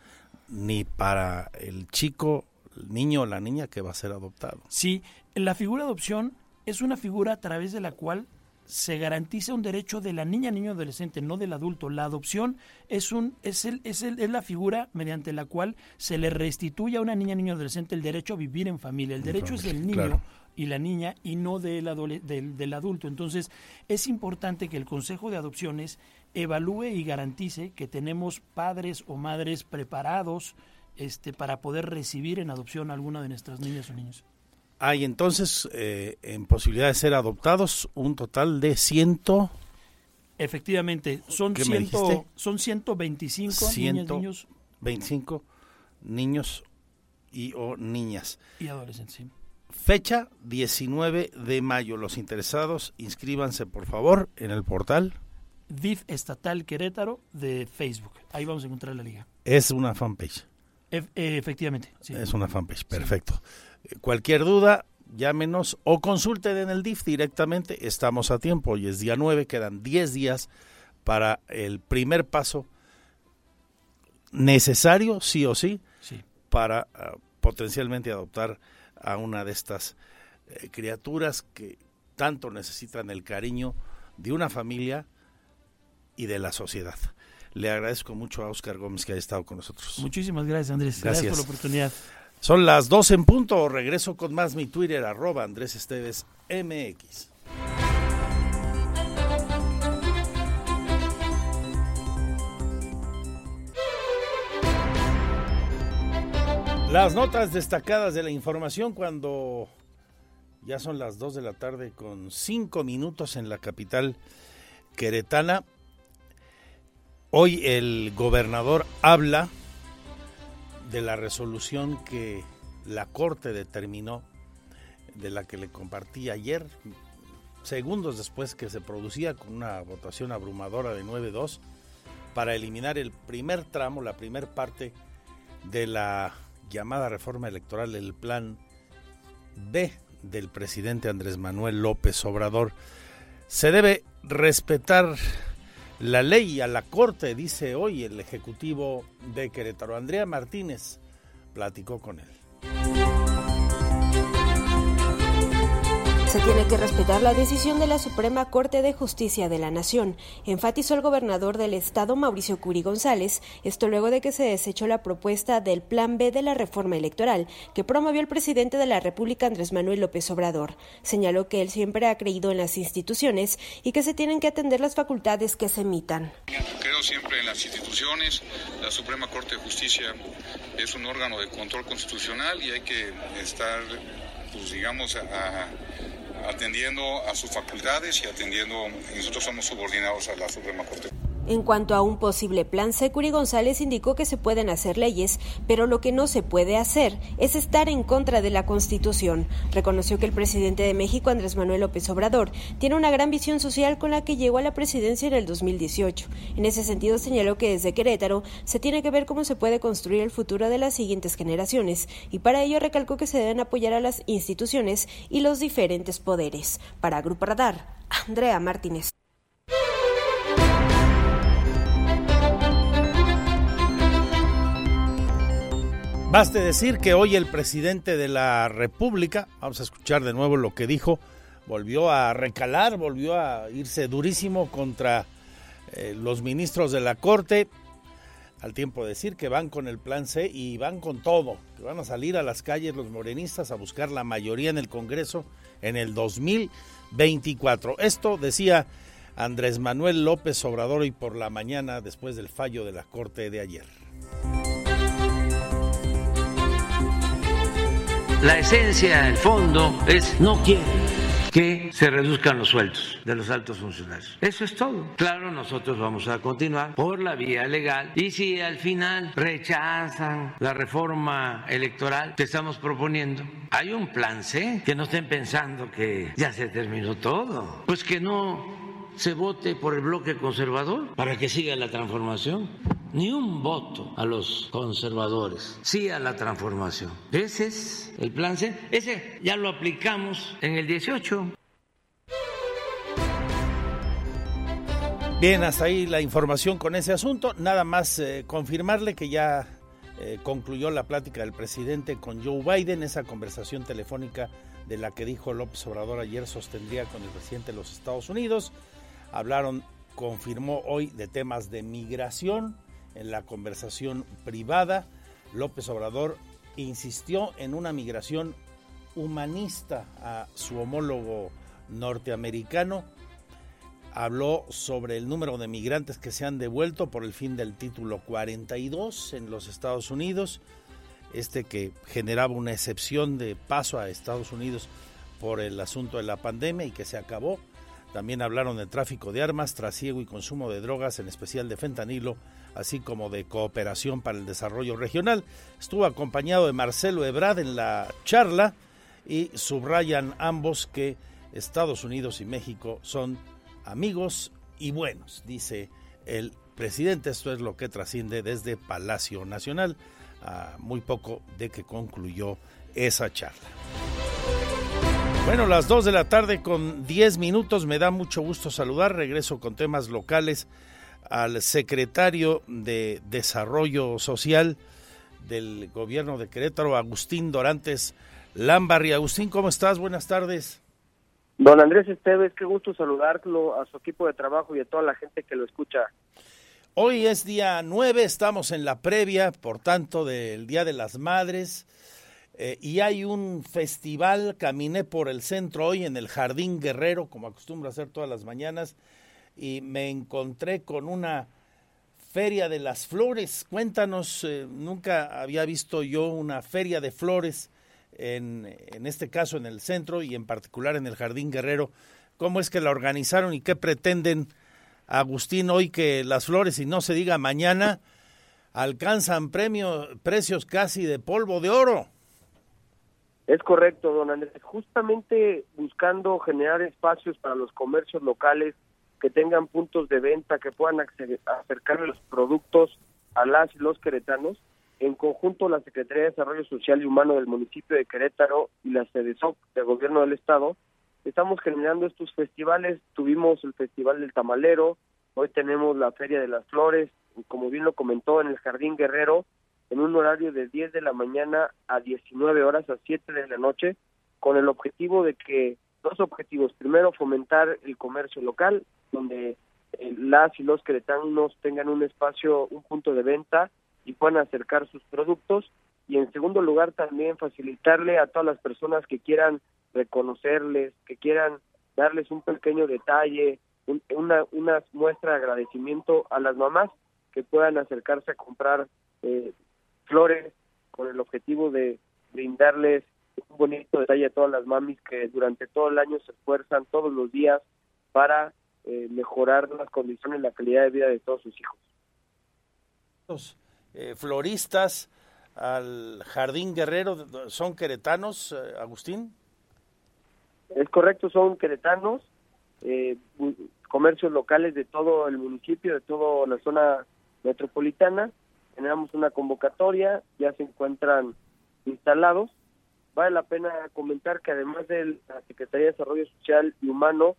ni para el chico, el niño o la niña que va a ser adoptado. Sí, la figura de adopción es una figura a través de la cual se garantiza un derecho de la niña, niño, adolescente, no del adulto. La adopción es un es el, es, el, es la figura mediante la cual se le restituye a una niña, niño, adolescente el derecho a vivir en familia. El derecho es del niño y la niña y no del, del, del adulto. Entonces, es importante que el Consejo de Adopciones evalúe y garantice que tenemos padres o madres preparados este, para poder recibir en adopción a alguna de nuestras niñas o niños. Hay entonces, eh, en posibilidad de ser adoptados, un total de ciento... Efectivamente, son, ciento, son 125 niñas, niños. 25 niños y o niñas. Y adolescentes, sí. Fecha 19 de mayo. Los interesados, inscríbanse por favor en el portal. DIF Estatal Querétaro de Facebook. Ahí vamos a encontrar la liga. Es una fanpage. Eh, efectivamente. Sí. Es una fanpage, perfecto. Cualquier duda, llámenos o consulten en el DIF directamente. Estamos a tiempo. Hoy es día 9, quedan 10 días para el primer paso necesario, sí o sí, para uh, potencialmente adoptar a una de estas eh, criaturas que tanto necesitan el cariño de una familia y de la sociedad. Le agradezco mucho a Oscar Gómez que haya estado con nosotros. Muchísimas gracias, Andrés. gracias por la oportunidad. Son las dos en punto. Regreso con más mi Twitter, arroba Andrés Esteves MX. Las notas destacadas de la información cuando ya son las 2 de la tarde con 5 minutos en la capital queretana. Hoy el gobernador habla de la resolución que la Corte determinó, de la que le compartí ayer, segundos después que se producía con una votación abrumadora de 9-2, para eliminar el primer tramo, la primer parte de la llamada reforma electoral, el plan B del presidente Andrés Manuel López Obrador. Se debe respetar la ley a la Corte, dice hoy el Ejecutivo de Querétaro. Andrea Martínez platicó con él. Se tiene que respetar la decisión de la Suprema Corte de Justicia de la Nación, enfatizó el gobernador del estado Mauricio Curi González, esto luego de que se desechó la propuesta del Plan B de la reforma electoral que promovió el presidente de la República Andrés Manuel López Obrador. Señaló que él siempre ha creído en las instituciones y que se tienen que atender las facultades que se emitan. Creo siempre en las instituciones, la Suprema Corte de Justicia es un órgano de control constitucional y hay que estar pues digamos, a, atendiendo a sus facultades y atendiendo, nosotros somos subordinados a la Suprema Corte. En cuanto a un posible plan, Securi González indicó que se pueden hacer leyes, pero lo que no se puede hacer es estar en contra de la Constitución. Reconoció que el presidente de México, Andrés Manuel López Obrador, tiene una gran visión social con la que llegó a la presidencia en el 2018. En ese sentido, señaló que desde Querétaro se tiene que ver cómo se puede construir el futuro de las siguientes generaciones, y para ello recalcó que se deben apoyar a las instituciones y los diferentes poderes. Para Grupo Radar, Andrea Martínez. Baste decir que hoy el presidente de la República, vamos a escuchar de nuevo lo que dijo, volvió a recalar, volvió a irse durísimo contra eh, los ministros de la Corte, al tiempo de decir que van con el plan C y van con todo, que van a salir a las calles los morenistas a buscar la mayoría en el Congreso en el 2024. Esto decía Andrés Manuel López Obrador hoy por la mañana después del fallo de la Corte de ayer. La esencia, el fondo es no quieren que se reduzcan los sueldos de los altos funcionarios. Eso es todo. Claro, nosotros vamos a continuar por la vía legal y si al final rechazan la reforma electoral que estamos proponiendo, hay un plan C, que no estén pensando que ya se terminó todo, pues que no se vote por el bloque conservador para que siga la transformación. Ni un voto a los conservadores, sí a la transformación. Ese es el plan C. Ese ya lo aplicamos en el 18. Bien, hasta ahí la información con ese asunto. Nada más eh, confirmarle que ya eh, concluyó la plática del presidente con Joe Biden, esa conversación telefónica de la que dijo López Obrador ayer sostendría con el presidente de los Estados Unidos hablaron, confirmó hoy de temas de migración en la conversación privada. López Obrador insistió en una migración humanista a su homólogo norteamericano. Habló sobre el número de migrantes que se han devuelto por el fin del título 42 en los Estados Unidos, este que generaba una excepción de paso a Estados Unidos por el asunto de la pandemia y que se acabó. También hablaron de tráfico de armas, trasiego y consumo de drogas, en especial de fentanilo, así como de cooperación para el desarrollo regional. Estuvo acompañado de Marcelo Ebrard en la charla y subrayan ambos que Estados Unidos y México son amigos y buenos, dice el presidente. Esto es lo que trasciende desde Palacio Nacional, a muy poco de que concluyó esa charla. Bueno, las 2 de la tarde con 10 minutos. Me da mucho gusto saludar. Regreso con temas locales al secretario de Desarrollo Social del gobierno de Querétaro, Agustín Dorantes Lambarri. Agustín, ¿cómo estás? Buenas tardes. Don Andrés Esteves, qué gusto saludarlo a su equipo de trabajo y a toda la gente que lo escucha. Hoy es día 9, estamos en la previa, por tanto, del Día de las Madres. Eh, y hay un festival, caminé por el centro hoy en el Jardín Guerrero, como acostumbro a hacer todas las mañanas, y me encontré con una feria de las flores. Cuéntanos, eh, nunca había visto yo una feria de flores, en, en este caso en el centro y en particular en el Jardín Guerrero. ¿Cómo es que la organizaron y qué pretenden, Agustín, hoy que las flores, y no se diga mañana, alcanzan premio, precios casi de polvo de oro? Es correcto, don Andrés. Justamente buscando generar espacios para los comercios locales que tengan puntos de venta, que puedan acercar los productos a las y los queretanos. En conjunto, la Secretaría de Desarrollo Social y Humano del municipio de Querétaro y la SEDESOC del Gobierno del Estado, estamos generando estos festivales. Tuvimos el Festival del Tamalero, hoy tenemos la Feria de las Flores, como bien lo comentó en el Jardín Guerrero, en un horario de 10 de la mañana a 19 horas a 7 de la noche, con el objetivo de que dos objetivos. Primero, fomentar el comercio local, donde eh, las y los queretanos tengan un espacio, un punto de venta y puedan acercar sus productos. Y en segundo lugar, también facilitarle a todas las personas que quieran reconocerles, que quieran darles un pequeño detalle, una, una muestra de agradecimiento a las mamás que puedan acercarse a comprar eh, flores con el objetivo de brindarles un bonito detalle a todas las mamis que durante todo el año se esfuerzan todos los días para eh, mejorar las condiciones y la calidad de vida de todos sus hijos. Los eh, floristas al Jardín Guerrero son queretanos, eh, Agustín. Es correcto, son queretanos, comercios locales de todo el municipio, de toda la zona metropolitana. Generamos una convocatoria, ya se encuentran instalados Vale la pena comentar que además de la Secretaría de Desarrollo Social y Humano,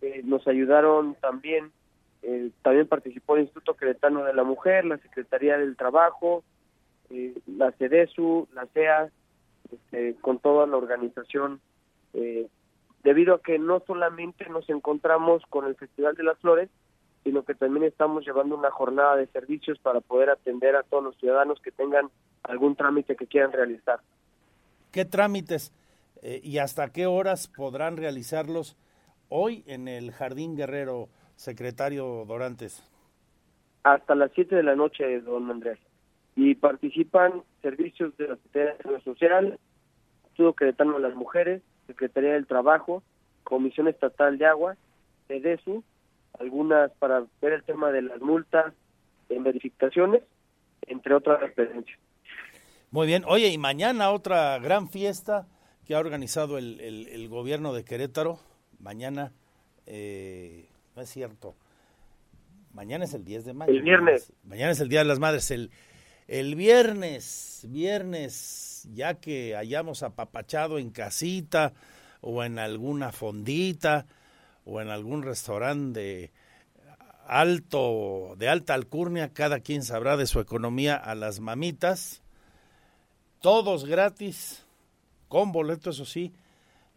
eh, nos ayudaron también, eh, también participó el Instituto Cretano de la Mujer, la Secretaría del Trabajo, eh, la CEDESU, la CEA, este, con toda la organización, debido a que no solamente nos encontramos con el Festival de las Flores, sino que también estamos llevando una jornada de servicios para poder atender a todos los ciudadanos que tengan algún trámite que quieran realizar. ¿Qué trámites eh, y hasta qué horas podrán realizarlos hoy en el Jardín Guerrero, secretario Dorantes? Hasta las 7 de la noche, don Andrés. Y participan servicios de la Secretaría Social, Estudio Cretano de las Mujeres, Secretaría del Trabajo, Comisión Estatal de Agua, EDESU, algunas para ver el tema de las multas en verificaciones, entre otras referencias. Muy bien. Oye, y mañana otra gran fiesta que ha organizado el, el, gobierno de Querétaro. Mañana, eh, no es cierto. Mañana es el 10 de mayo. El viernes. Mañana es el Día de las Madres. El, el viernes, viernes, ya que hayamos apapachado en casita o en alguna fondita o en algún restaurante de alto, de alta alcurnia, cada quien sabrá de su economía a las mamitas todos gratis, con boleto, eso sí,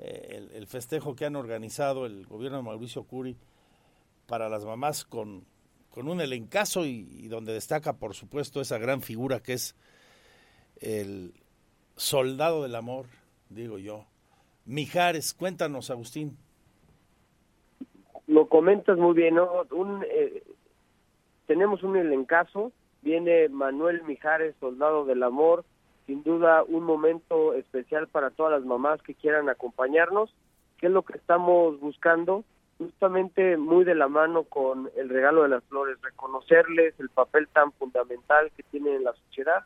eh, el, festejo que han organizado el gobierno de Mauricio Curi para las mamás con, con un elencazo y, donde destaca, por supuesto, esa gran figura que es el soldado del amor, digo yo. Mijares, cuéntanos, Agustín. Lo comentas muy bien, ¿no? Un, eh, tenemos un elencazo, viene Manuel Mijares, soldado del amor, sin duda un momento especial para todas las mamás que quieran acompañarnos, que es lo que estamos buscando, justamente muy de la mano con el regalo de las flores, reconocerles el papel tan fundamental que tienen en la sociedad.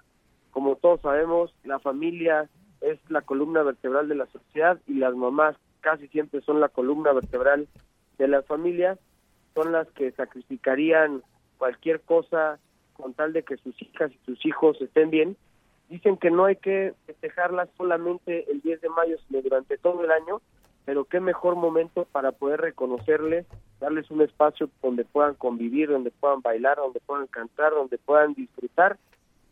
Como todos sabemos, la familia es la columna vertebral de la sociedad y las mamás casi siempre son la columna vertebral de la familia, son las que sacrificarían cualquier cosa con tal de que sus hijas y sus hijos estén bien Dicen que no hay que festejarlas solamente el 10 de mayo, sino durante todo el año, pero qué mejor momento para poder reconocerles, darles un espacio donde puedan convivir, donde puedan bailar, donde puedan cantar, donde puedan disfrutar.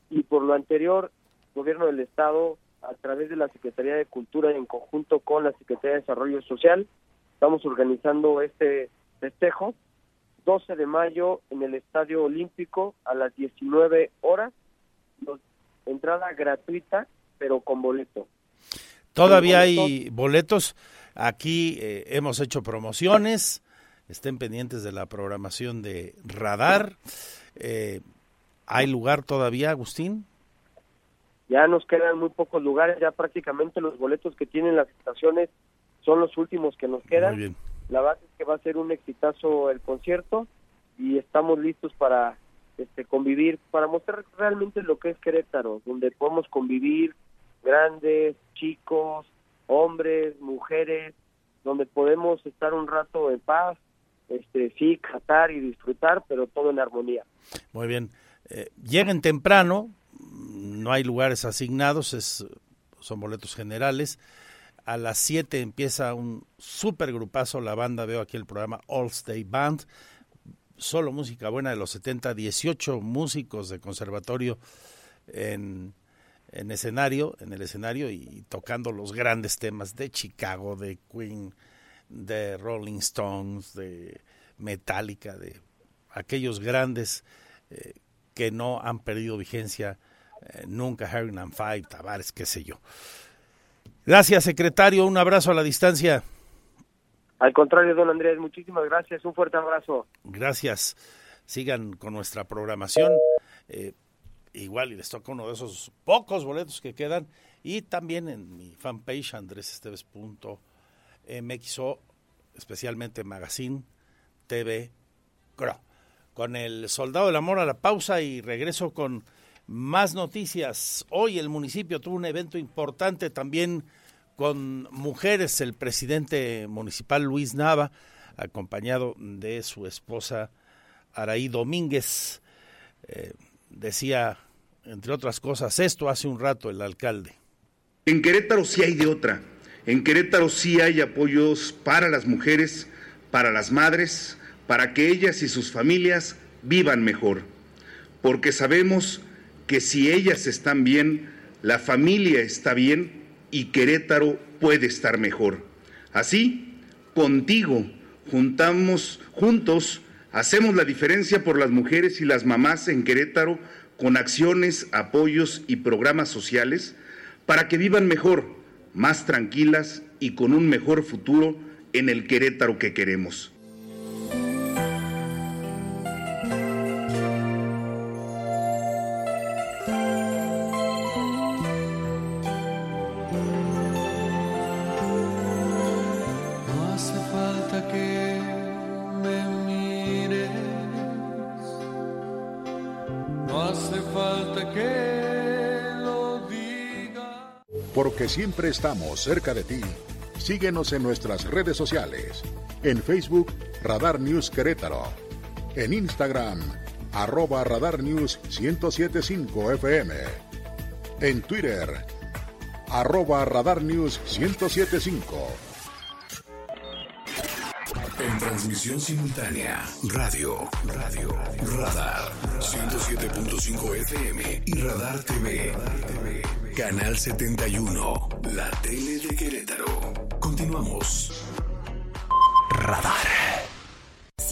Y por lo anterior, el gobierno del Estado, a través de la Secretaría de Cultura en conjunto con la Secretaría de Desarrollo Social, estamos organizando este festejo 12 de mayo en el Estadio Olímpico a las 19 horas. Entrada gratuita, pero con boleto. Todavía hay boletos. Aquí eh, hemos hecho promociones. Estén pendientes de la programación de Radar. Eh, ¿Hay lugar todavía, Agustín? Ya nos quedan muy pocos lugares. Ya prácticamente los boletos que tienen las estaciones son los últimos que nos quedan. Muy bien. La base es que va a ser un exitazo el concierto y estamos listos para este, convivir, para mostrar realmente lo que es Querétaro, donde podemos convivir grandes, chicos, hombres, mujeres, donde podemos estar un rato en paz, este, sí, catar y disfrutar, pero todo en armonía. Muy bien. Eh, lleguen temprano, no hay lugares asignados, es, son boletos generales. A las 7 empieza un super grupazo, la banda, veo aquí el programa All State Band solo música buena de los 70, 18 músicos de conservatorio en, en escenario, en el escenario y tocando los grandes temas de Chicago, de Queen, de Rolling Stones, de Metallica, de aquellos grandes eh, que no han perdido vigencia eh, nunca, Harry and Five, Tavares, qué sé yo. Gracias, secretario. Un abrazo a la distancia. Al contrario, don Andrés, muchísimas gracias. Un fuerte abrazo. Gracias. Sigan con nuestra programación. Eh, igual y les toca uno de esos pocos boletos que quedan. Y también en mi fanpage, andresesteves.mxo, especialmente Magazine TV Con el Soldado del Amor a la pausa y regreso con más noticias. Hoy el municipio tuvo un evento importante también con mujeres. El presidente municipal Luis Nava, acompañado de su esposa Araí Domínguez, eh, decía, entre otras cosas, esto hace un rato el alcalde. En Querétaro sí hay de otra. En Querétaro sí hay apoyos para las mujeres, para las madres, para que ellas y sus familias vivan mejor. Porque sabemos que si ellas están bien, la familia está bien y Querétaro puede estar mejor. Así, contigo, juntamos, juntos, hacemos la diferencia por las mujeres y las mamás en Querétaro con acciones, apoyos y programas sociales para que vivan mejor, más tranquilas y con un mejor futuro en el Querétaro que queremos. Siempre estamos cerca de ti. Síguenos en nuestras redes sociales. En Facebook, Radar News Querétaro. En Instagram, arroba Radar News 1075 FM. En Twitter, arroba Radar News 1075. En transmisión simultánea, radio, radio, radar, 107.5 FM y Radar TV. Canal 71, la tele de Querétaro. Continuamos. Radar.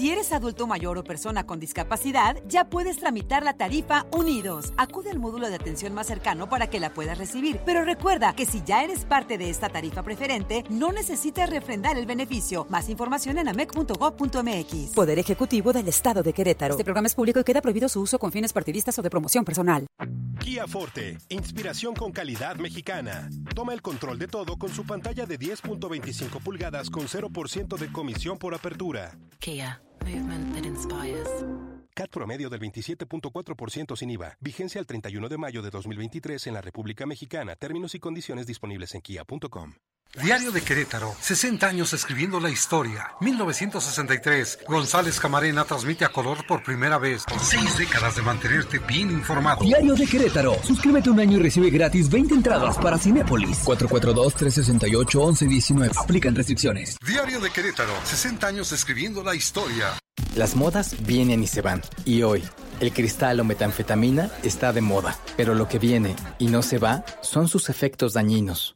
Si eres adulto mayor o persona con discapacidad, ya puedes tramitar la tarifa Unidos. Acude al módulo de atención más cercano para que la puedas recibir. Pero recuerda que si ya eres parte de esta tarifa preferente, no necesitas refrendar el beneficio. Más información en amec.gov.mx. Poder Ejecutivo del Estado de Querétaro. Este programa es público y queda prohibido su uso con fines partidistas o de promoción personal. Kia Forte, inspiración con calidad mexicana. Toma el control de todo con su pantalla de 10.25 pulgadas con 0% de comisión por apertura. Kia. Movement that inspires. CAT promedio del 27.4% sin IVA. Vigencia el 31 de mayo de 2023 en la República Mexicana. Términos y condiciones disponibles en kia.com. Diario de Querétaro, 60 años escribiendo la historia. 1963, González Camarena transmite a color por primera vez. Por seis décadas de mantenerte bien informado. Diario de Querétaro, suscríbete un año y recibe gratis 20 entradas para Cinépolis. 442-368-1119. Aplican restricciones. Diario de Querétaro, 60 años escribiendo la historia. Las modas vienen y se van. Y hoy, el cristal o metanfetamina está de moda. Pero lo que viene y no se va son sus efectos dañinos.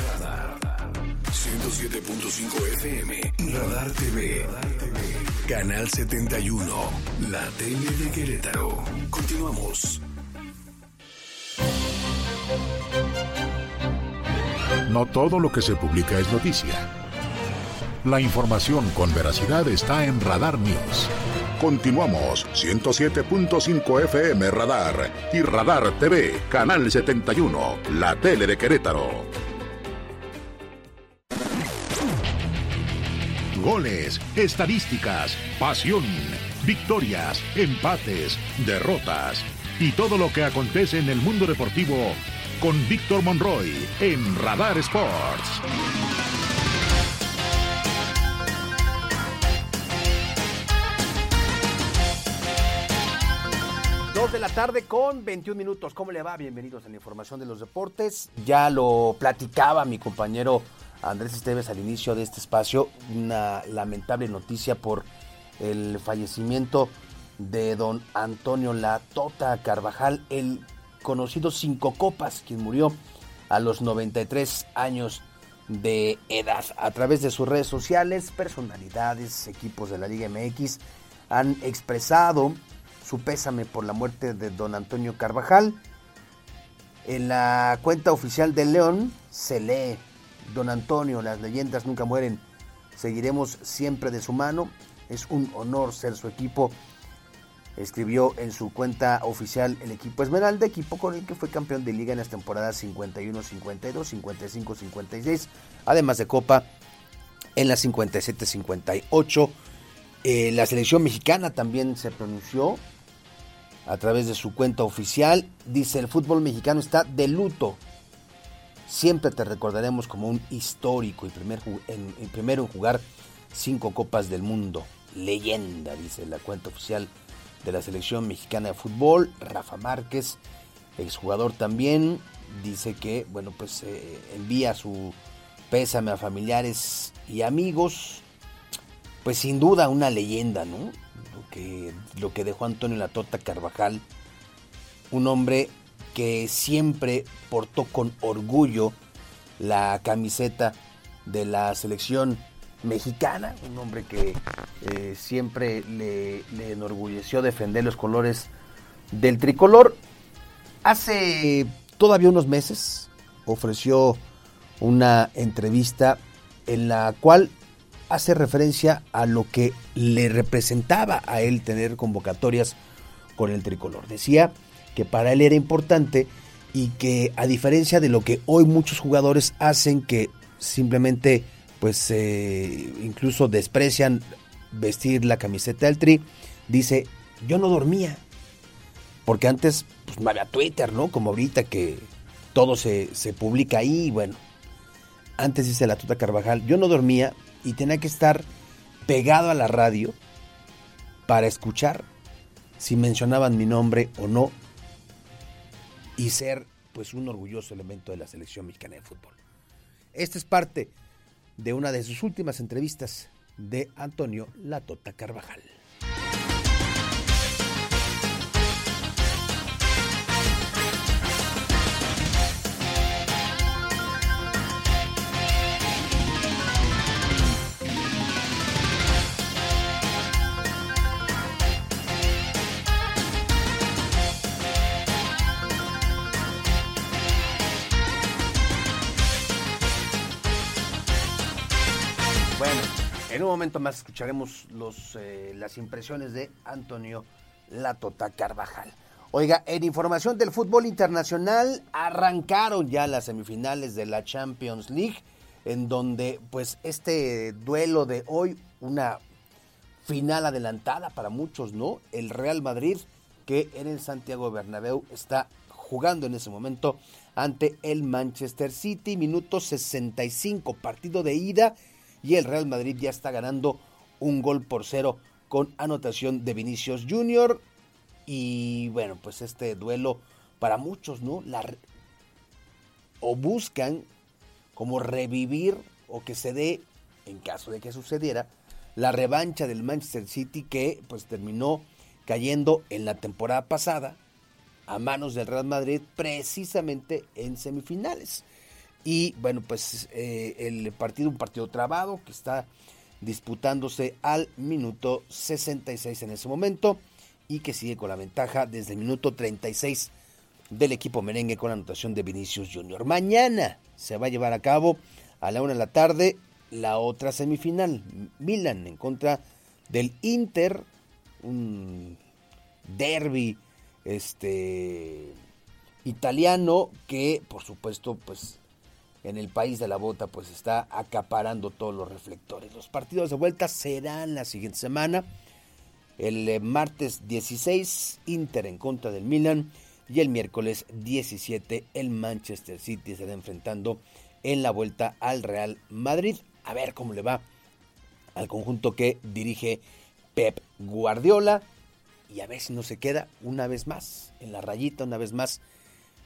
107.5 FM Radar TV. Canal 71, la tele de Querétaro. Continuamos. No todo lo que se publica es noticia. La información con veracidad está en Radar News. Continuamos 107.5 FM Radar y Radar TV, Canal 71, la tele de Querétaro. goles, estadísticas, pasión, victorias, empates, derrotas y todo lo que acontece en el mundo deportivo con Víctor Monroy en Radar Sports. Dos de la tarde con 21 minutos. ¿Cómo le va? Bienvenidos a la información de los deportes. Ya lo platicaba mi compañero Andrés Esteves al inicio de este espacio. Una lamentable noticia por el fallecimiento de don Antonio La Tota Carvajal, el conocido Cinco Copas, quien murió a los 93 años de edad. A través de sus redes sociales, personalidades, equipos de la Liga MX han expresado su pésame por la muerte de don Antonio Carvajal. En la cuenta oficial del León se lee, don Antonio, las leyendas nunca mueren, seguiremos siempre de su mano, es un honor ser su equipo. Escribió en su cuenta oficial el equipo Esmeralda, equipo con el que fue campeón de liga en las temporadas 51-52, 55-56, además de Copa en las 57-58. Eh, la selección mexicana también se pronunció a través de su cuenta oficial. Dice, el fútbol mexicano está de luto. Siempre te recordaremos como un histórico y primer, en, primero en jugar cinco copas del mundo. Leyenda, dice la cuenta oficial de la selección mexicana de fútbol. Rafa Márquez, exjugador también, dice que, bueno, pues eh, envía su pésame a familiares y amigos. Pues sin duda una leyenda, ¿no? que, lo que dejó Antonio Latota Carvajal, un hombre que siempre portó con orgullo la camiseta de la selección mexicana, un hombre que eh, siempre le, le, enorgulleció defender los colores del tricolor. Hace todavía unos meses ofreció una entrevista en la cual hace referencia a lo que le representaba a él tener convocatorias con el tricolor. Decía que para él era importante y que a diferencia de lo que hoy muchos jugadores hacen que simplemente pues eh, incluso desprecian vestir la camiseta del tri, dice, yo no dormía, porque antes pues, no había Twitter, ¿no? Como ahorita que todo se, se publica ahí, bueno, antes dice la Tuta Carvajal, yo no dormía y tenía que estar pegado a la radio para escuchar si mencionaban mi nombre o no y ser pues un orgulloso elemento de la selección mexicana de fútbol. Esta es parte de una de sus últimas entrevistas de Antonio Latota Carvajal. Momento más escucharemos los, eh, las impresiones de Antonio Latota Carvajal. Oiga, en información del fútbol internacional, arrancaron ya las semifinales de la Champions League, en donde pues este duelo de hoy, una final adelantada para muchos, ¿no? El Real Madrid, que en el Santiago Bernabéu está jugando en ese momento ante el Manchester City, minuto 65, partido de ida y el Real Madrid ya está ganando un gol por cero con anotación de Vinicius Junior. Y bueno, pues este duelo para muchos, ¿no? La, o buscan como revivir o que se dé, en caso de que sucediera, la revancha del Manchester City que pues terminó cayendo en la temporada pasada a manos del Real Madrid precisamente en semifinales. Y bueno, pues eh, el partido, un partido trabado que está disputándose al minuto 66 en ese momento y que sigue con la ventaja desde el minuto 36 del equipo merengue con la anotación de Vinicius Junior. Mañana se va a llevar a cabo a la una de la tarde la otra semifinal, Milan en contra del Inter, un derby este italiano que por supuesto pues en el país de la bota pues está acaparando todos los reflectores. Los partidos de vuelta serán la siguiente semana. El eh, martes 16 Inter en contra del Milan y el miércoles 17 el Manchester City estará enfrentando en la vuelta al Real Madrid. A ver cómo le va al conjunto que dirige Pep Guardiola. y a ver si no se queda una vez más en la rayita, una vez más,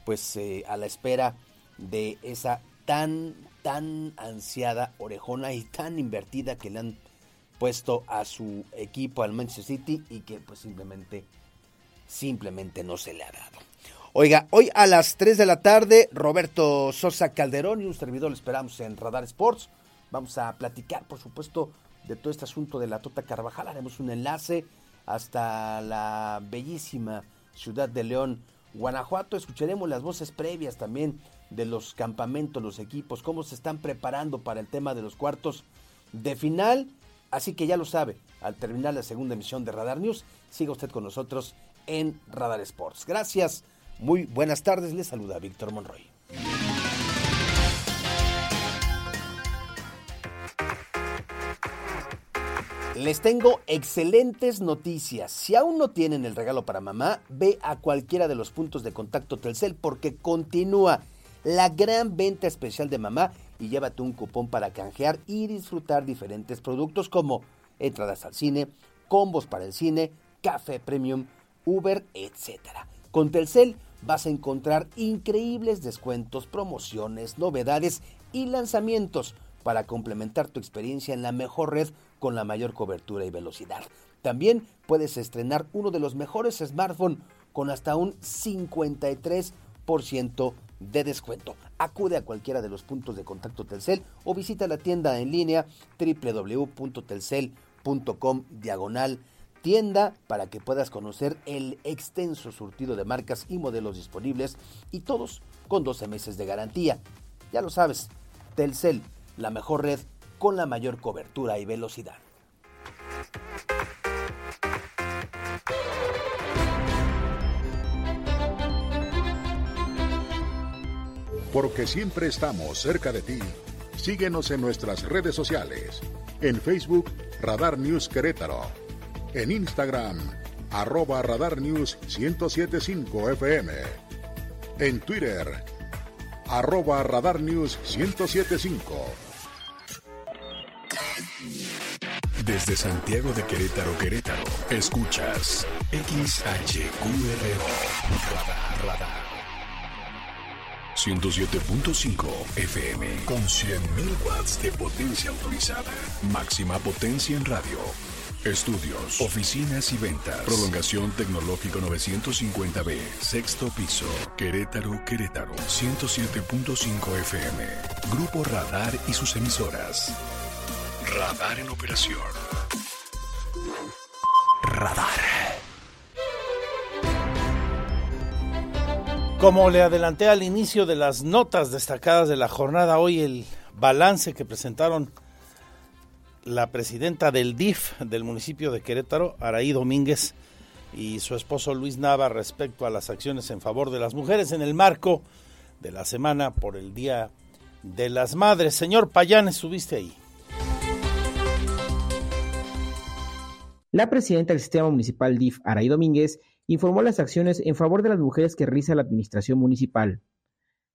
pues eh, a la espera de esa tan, tan ansiada orejona y tan invertida que le han puesto a su equipo, al Manchester City, y que pues simplemente, simplemente no se le ha dado. Oiga, hoy a las 3 de la tarde, Roberto Sosa Calderón y un servidor lo esperamos en Radar Sports. Vamos a platicar, por supuesto, de todo este asunto de la Tota Carvajal. Haremos un enlace hasta la bellísima ciudad de León, Guanajuato. Escucharemos las voces previas también de los campamentos, los equipos, cómo se están preparando para el tema de los cuartos de final. Así que ya lo sabe, al terminar la segunda emisión de Radar News, siga usted con nosotros en Radar Sports. Gracias, muy buenas tardes, les saluda Víctor Monroy. Les tengo excelentes noticias. Si aún no tienen el regalo para mamá, ve a cualquiera de los puntos de contacto Telcel porque continúa la gran venta especial de mamá y llévate un cupón para canjear y disfrutar diferentes productos como entradas al cine, combos para el cine, café premium, Uber, etc. Con Telcel vas a encontrar increíbles descuentos, promociones, novedades y lanzamientos para complementar tu experiencia en la mejor red con la mayor cobertura y velocidad. También puedes estrenar uno de los mejores smartphones con hasta un 53% de descuento. Acude a cualquiera de los puntos de contacto Telcel o visita la tienda en línea www.telcel.com diagonal tienda para que puedas conocer el extenso surtido de marcas y modelos disponibles y todos con 12 meses de garantía. Ya lo sabes, Telcel la mejor red con la mayor cobertura y velocidad. Porque siempre estamos cerca de ti. Síguenos en nuestras redes sociales. En Facebook, Radar News Querétaro. En Instagram, arroba Radar News 1075 FM. En Twitter, arroba Radar News 1075. Desde Santiago de Querétaro, Querétaro, escuchas XHQRO. Radar, radar. 107.5 FM con 100.000 watts de potencia autorizada. Máxima potencia en radio. Estudios, oficinas y ventas. Prolongación tecnológico 950B, sexto piso. Querétaro, Querétaro. 107.5 FM. Grupo Radar y sus emisoras. Radar en operación. Radar. Como le adelanté al inicio de las notas destacadas de la jornada, hoy el balance que presentaron la presidenta del DIF del municipio de Querétaro, Araí Domínguez, y su esposo Luis Nava respecto a las acciones en favor de las mujeres en el marco de la semana por el Día de las Madres. Señor Payán, ¿estuviste ahí? La presidenta del sistema municipal DIF, Araí Domínguez, informó las acciones en favor de las mujeres que realiza la administración municipal.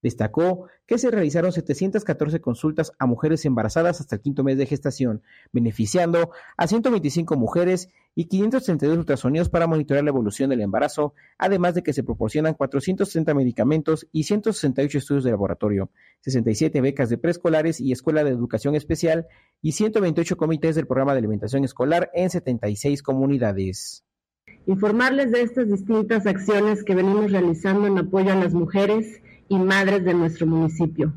Destacó que se realizaron 714 consultas a mujeres embarazadas hasta el quinto mes de gestación, beneficiando a 125 mujeres y 532 ultrasonidos para monitorear la evolución del embarazo, además de que se proporcionan 460 medicamentos y 168 estudios de laboratorio, 67 becas de preescolares y escuela de educación especial y 128 comités del programa de alimentación escolar en 76 comunidades. Informarles de estas distintas acciones que venimos realizando en apoyo a las mujeres y madres de nuestro municipio.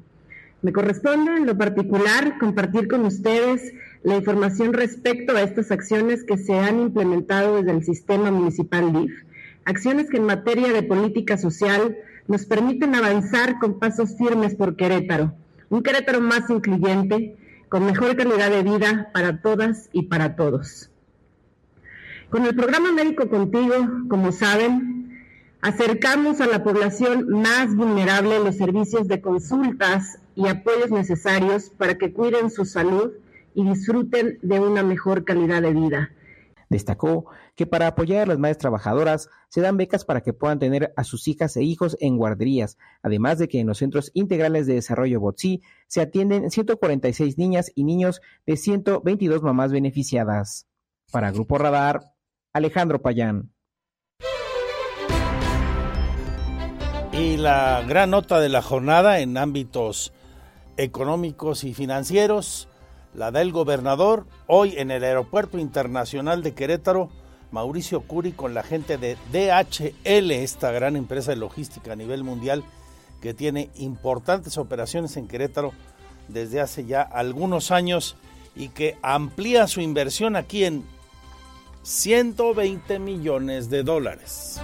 Me corresponde en lo particular compartir con ustedes la información respecto a estas acciones que se han implementado desde el sistema municipal DIF, acciones que en materia de política social nos permiten avanzar con pasos firmes por Querétaro, un Querétaro más incluyente, con mejor calidad de vida para todas y para todos. Con el programa Médico Contigo, como saben, acercamos a la población más vulnerable los servicios de consultas y apoyos necesarios para que cuiden su salud y disfruten de una mejor calidad de vida. Destacó que para apoyar a las madres trabajadoras se dan becas para que puedan tener a sus hijas e hijos en guarderías, además de que en los centros integrales de desarrollo BOTSI se atienden 146 niñas y niños de 122 mamás beneficiadas. Para Grupo Radar, Alejandro Payán. Y la gran nota de la jornada en ámbitos económicos y financieros, la del gobernador, hoy en el Aeropuerto Internacional de Querétaro, Mauricio Curi con la gente de DHL, esta gran empresa de logística a nivel mundial que tiene importantes operaciones en Querétaro desde hace ya algunos años y que amplía su inversión aquí en 120 millones de dólares.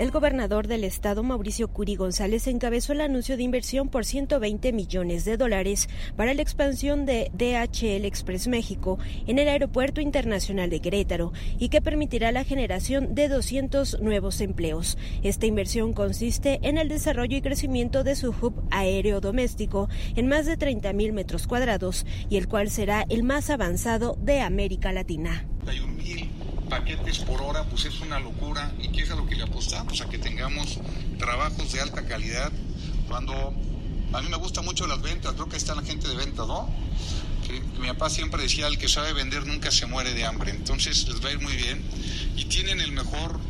El gobernador del estado, Mauricio Curi González, encabezó el anuncio de inversión por 120 millones de dólares para la expansión de DHL Express México en el Aeropuerto Internacional de Querétaro y que permitirá la generación de 200 nuevos empleos. Esta inversión consiste en el desarrollo y crecimiento de su hub aéreo doméstico en más de 30 mil metros cuadrados y el cual será el más avanzado de América Latina paquetes por hora, pues es una locura y que es a lo que le apostamos, a que tengamos trabajos de alta calidad. Cuando a mí me gusta mucho las ventas, creo que está la gente de ventas, ¿no? Que, mi papá siempre decía, el que sabe vender nunca se muere de hambre, entonces les va a ir muy bien y tienen el mejor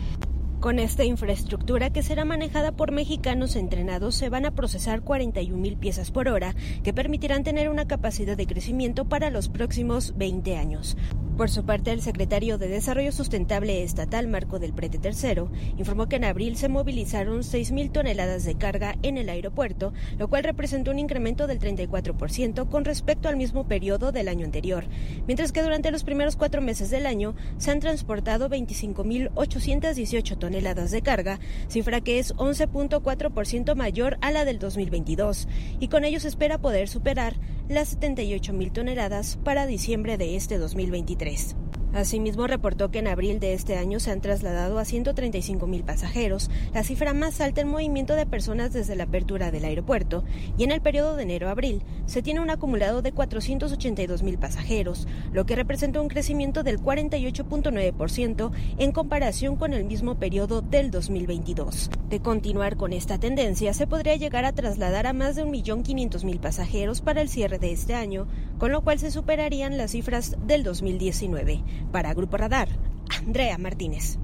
con esta infraestructura que será manejada por mexicanos entrenados, se van a procesar 41 mil piezas por hora, que permitirán tener una capacidad de crecimiento para los próximos 20 años. Por su parte, el secretario de Desarrollo Sustentable Estatal, Marco del Prete III, informó que en abril se movilizaron 6.000 toneladas de carga en el aeropuerto, lo cual representó un incremento del 34% con respecto al mismo periodo del año anterior, mientras que durante los primeros cuatro meses del año se han transportado 25.818 toneladas de carga, cifra que es 11.4% mayor a la del 2022, y con ello espera poder superar las 78.000 toneladas para diciembre de este 2023. Asimismo, reportó que en abril de este año se han trasladado a 135 mil pasajeros, la cifra más alta en movimiento de personas desde la apertura del aeropuerto, y en el periodo de enero a abril se tiene un acumulado de 482 mil pasajeros, lo que representa un crecimiento del 48.9% en comparación con el mismo periodo del 2022. De continuar con esta tendencia, se podría llegar a trasladar a más de 1.500.000 pasajeros para el cierre de este año, con lo cual se superarían las cifras del 2019. Para Grupo Radar, Andrea Martínez.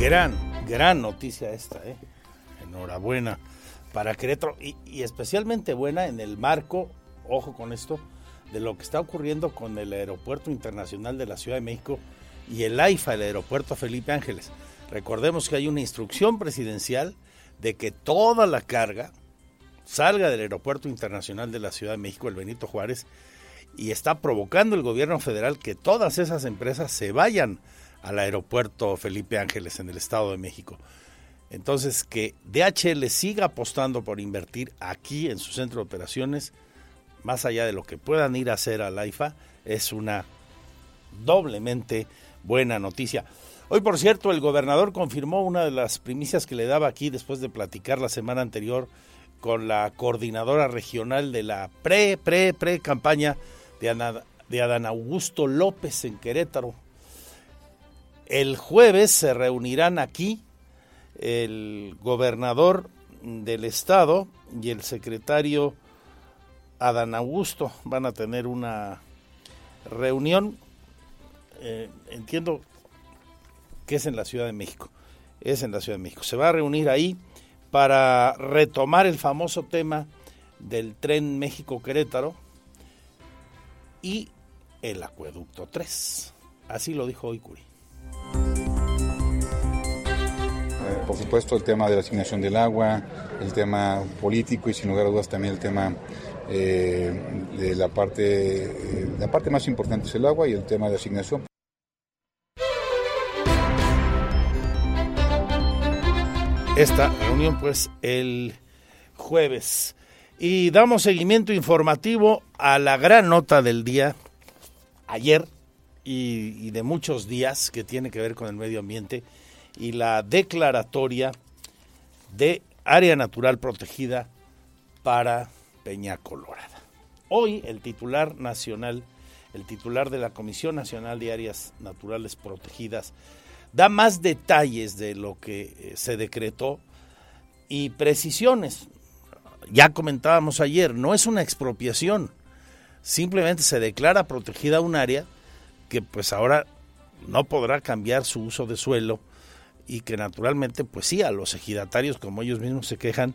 Gran, gran noticia esta, ¿eh? Enhorabuena para Querétaro y, y especialmente buena en el marco, ojo con esto, de lo que está ocurriendo con el Aeropuerto Internacional de la Ciudad de México y el AIFA, el Aeropuerto Felipe Ángeles. Recordemos que hay una instrucción presidencial de que toda la carga salga del Aeropuerto Internacional de la Ciudad de México, el Benito Juárez, y está provocando el gobierno federal que todas esas empresas se vayan al aeropuerto Felipe Ángeles en el Estado de México. Entonces, que DHL siga apostando por invertir aquí en su centro de operaciones, más allá de lo que puedan ir a hacer al AIFA, es una doblemente buena noticia. Hoy, por cierto, el gobernador confirmó una de las primicias que le daba aquí después de platicar la semana anterior con la coordinadora regional de la pre, pre, pre campaña de, Adán Augusto López en Querétaro. El jueves se reunirán aquí el gobernador del estado y el secretario Adán Augusto. Van a tener una reunión, eh, entiendo que es en la Ciudad de México. Es en la Ciudad de México. Se va a reunir ahí para retomar el famoso tema del tren México-Querétaro, y el acueducto 3. Así lo dijo hoy. Eh, por supuesto, el tema de la asignación del agua, el tema político y sin lugar a dudas también el tema eh, de la parte, eh, la parte más importante es el agua y el tema de asignación. Esta reunión pues el jueves y damos seguimiento informativo a la gran nota del día, ayer y, de muchos días, que tiene que ver con el medio ambiente, y la declaratoria de área natural protegida para Peña Colorada. Hoy el titular nacional, el titular de la Comisión Nacional de Áreas Naturales Protegidas, da más detalles de lo que eh, se decretó y precisiones ya comentábamos ayer, no es una expropiación, simplemente se declara protegida un área que pues ahora no podrá cambiar su uso de suelo y que naturalmente, pues sí, a los ejidatarios, como ellos mismos se quejan,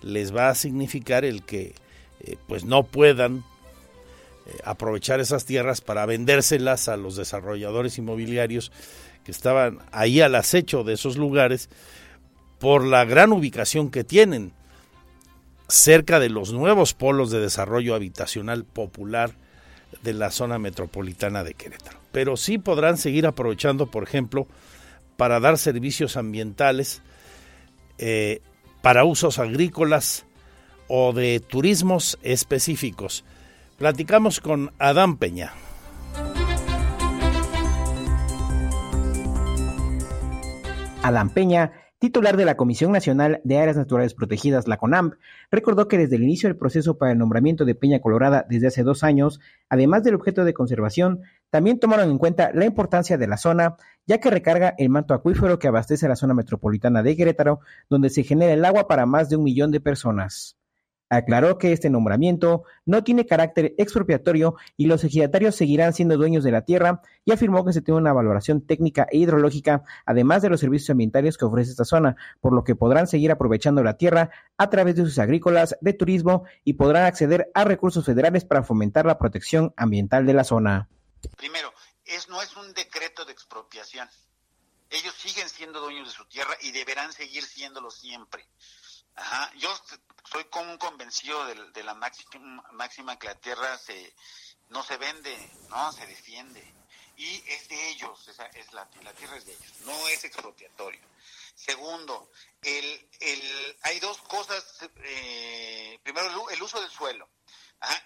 les va a significar el que eh, pues no puedan eh, aprovechar esas tierras para vendérselas a los desarrolladores inmobiliarios que estaban ahí al acecho de esos lugares por la gran ubicación que tienen cerca de los nuevos polos de desarrollo habitacional popular de la zona metropolitana de Querétaro. Pero sí podrán seguir aprovechando, por ejemplo, para dar servicios ambientales, eh, para usos agrícolas o de turismos específicos. Platicamos con Adán Peña. Adán Peña titular de la Comisión Nacional de Áreas Naturales Protegidas, la CONAMP, recordó que desde el inicio del proceso para el nombramiento de Peña Colorada desde hace dos años, además del objeto de conservación, también tomaron en cuenta la importancia de la zona, ya que recarga el manto acuífero que abastece la zona metropolitana de Querétaro, donde se genera el agua para más de un millón de personas. Aclaró que este nombramiento no tiene carácter expropiatorio y los ejidatarios seguirán siendo dueños de la tierra y afirmó que se tiene una valoración técnica e hidrológica, además de los servicios ambientales que ofrece esta zona, por lo que podrán seguir aprovechando la tierra a través de sus agrícolas, de turismo y podrán acceder a recursos federales para fomentar la protección ambiental de la zona. Primero, es, no es un decreto de expropiación. Ellos siguen siendo dueños de su tierra y deberán seguir siéndolo siempre. Ajá. Yo soy como convencido de, la máxima, máxima, que la tierra se no se vende, no se defiende. Y es de ellos, esa es la, la tierra es de ellos, no es expropiatorio. Segundo, el, el, hay dos cosas. Eh, primero, el uso del suelo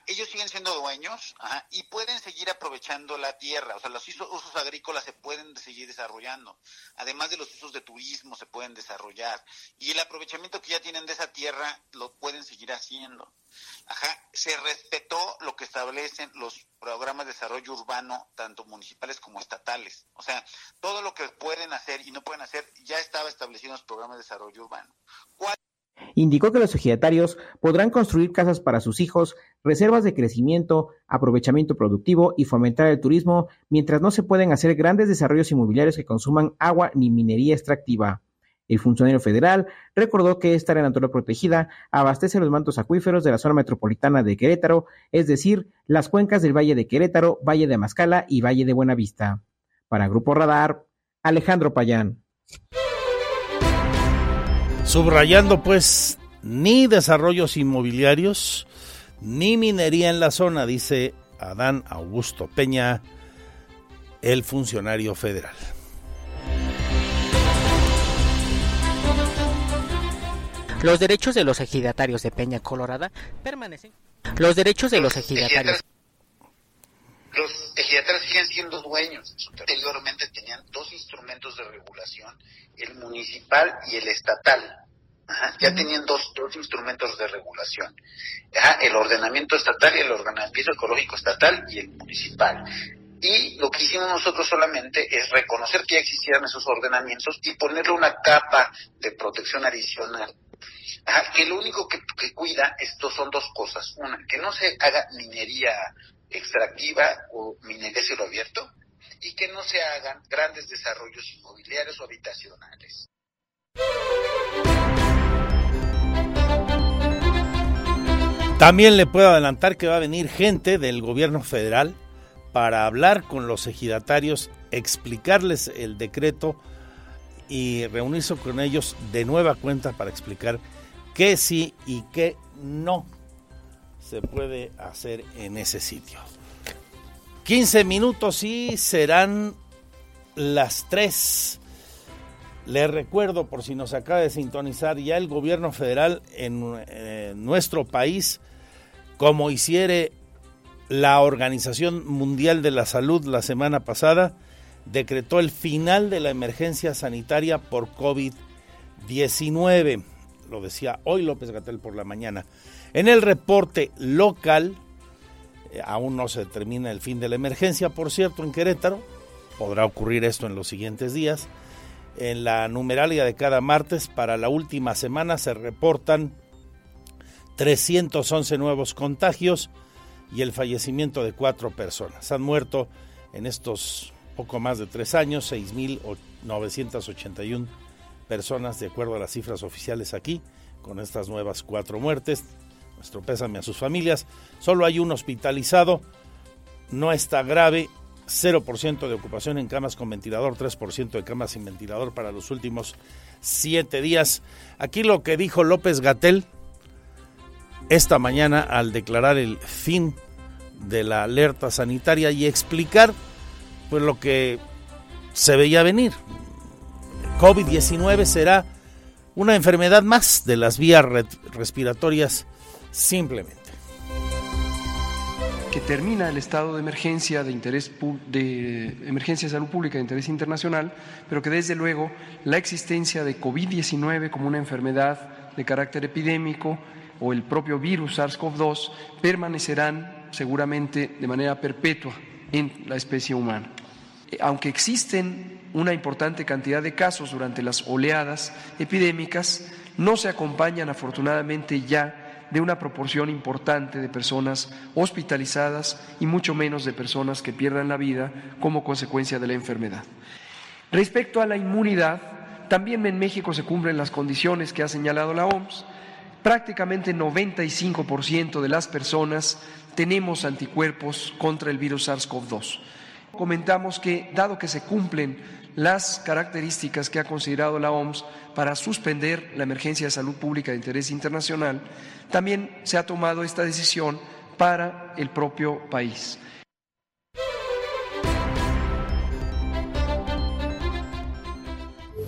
ellos siguen siendo dueños y pueden seguir aprovechando la tierra, o sea, los usos agrícolas se pueden seguir desarrollando, además de los usos de turismo se pueden desarrollar y el aprovechamiento que ya tienen de esa tierra lo pueden seguir haciendo. Ajá, se respetó lo que establecen los programas de desarrollo urbano, tanto municipales como estatales. O sea, todo lo que pueden hacer y no pueden hacer ya estaba establecido en los programas de desarrollo urbano. Indicó que los ejidatarios podrán construir casas para sus hijos, reservas de crecimiento, aprovechamiento productivo y fomentar el turismo, mientras no se pueden hacer grandes desarrollos inmobiliarios que consuman agua ni minería extractiva. El funcionario federal recordó que esta área natural protegida abastece los mantos acuíferos de la zona metropolitana de Querétaro, es decir, las cuencas del Valle de Querétaro, Valle de Amascala y Valle de Buenavista. Para Grupo Radar, Alejandro Payán. Subrayando pues, ni desarrollos inmobiliarios, ni minería en la zona, dice Adán Augusto Peña, el funcionario federal. Los derechos de los ejidatarios de Peña Colorada permanecen. Los derechos de los ejidatarios. Los ejidatarios siguen siendo dueños. Anteriormente tenían dos instrumentos de regulación, el municipal y el estatal ya tenían dos, dos instrumentos de regulación, el ordenamiento estatal y el ordenamiento ecológico estatal y el municipal. Y lo que hicimos nosotros solamente es reconocer que ya existían esos ordenamientos y ponerle una capa de protección adicional. que lo único que, que cuida estos son dos cosas. Una, que no se haga minería extractiva o minería cielo abierto y que no se hagan grandes desarrollos inmobiliarios o habitacionales. También le puedo adelantar que va a venir gente del gobierno federal para hablar con los ejidatarios, explicarles el decreto y reunirse con ellos de nueva cuenta para explicar qué sí y qué no se puede hacer en ese sitio. 15 minutos y serán las 3. Les recuerdo, por si nos acaba de sintonizar, ya el gobierno federal en, en nuestro país como hiciere la Organización Mundial de la Salud la semana pasada, decretó el final de la emergencia sanitaria por COVID-19. Lo decía hoy López Gatel por la mañana. En el reporte local, eh, aún no se determina el fin de la emergencia, por cierto, en Querétaro. Podrá ocurrir esto en los siguientes días. En la numeralia de cada martes, para la última semana, se reportan 311 nuevos contagios y el fallecimiento de cuatro personas. Han muerto en estos poco más de tres años 6.981 personas, de acuerdo a las cifras oficiales aquí, con estas nuevas cuatro muertes. Nuestro a sus familias. Solo hay un hospitalizado, no está grave, 0% de ocupación en camas con ventilador, 3% de camas sin ventilador para los últimos siete días. Aquí lo que dijo López Gatel esta mañana al declarar el fin de la alerta sanitaria y explicar pues lo que se veía venir. COVID-19 será una enfermedad más de las vías respiratorias simplemente que termina el estado de emergencia de interés de emergencia de salud pública de interés internacional, pero que desde luego la existencia de COVID-19 como una enfermedad de carácter epidémico o el propio virus SARS-CoV-2 permanecerán seguramente de manera perpetua en la especie humana. Aunque existen una importante cantidad de casos durante las oleadas epidémicas, no se acompañan afortunadamente ya de una proporción importante de personas hospitalizadas y mucho menos de personas que pierdan la vida como consecuencia de la enfermedad. Respecto a la inmunidad, también en México se cumplen las condiciones que ha señalado la OMS. Prácticamente 95% de las personas tenemos anticuerpos contra el virus SARS-CoV-2. Comentamos que, dado que se cumplen las características que ha considerado la OMS para suspender la emergencia de salud pública de interés internacional, también se ha tomado esta decisión para el propio país.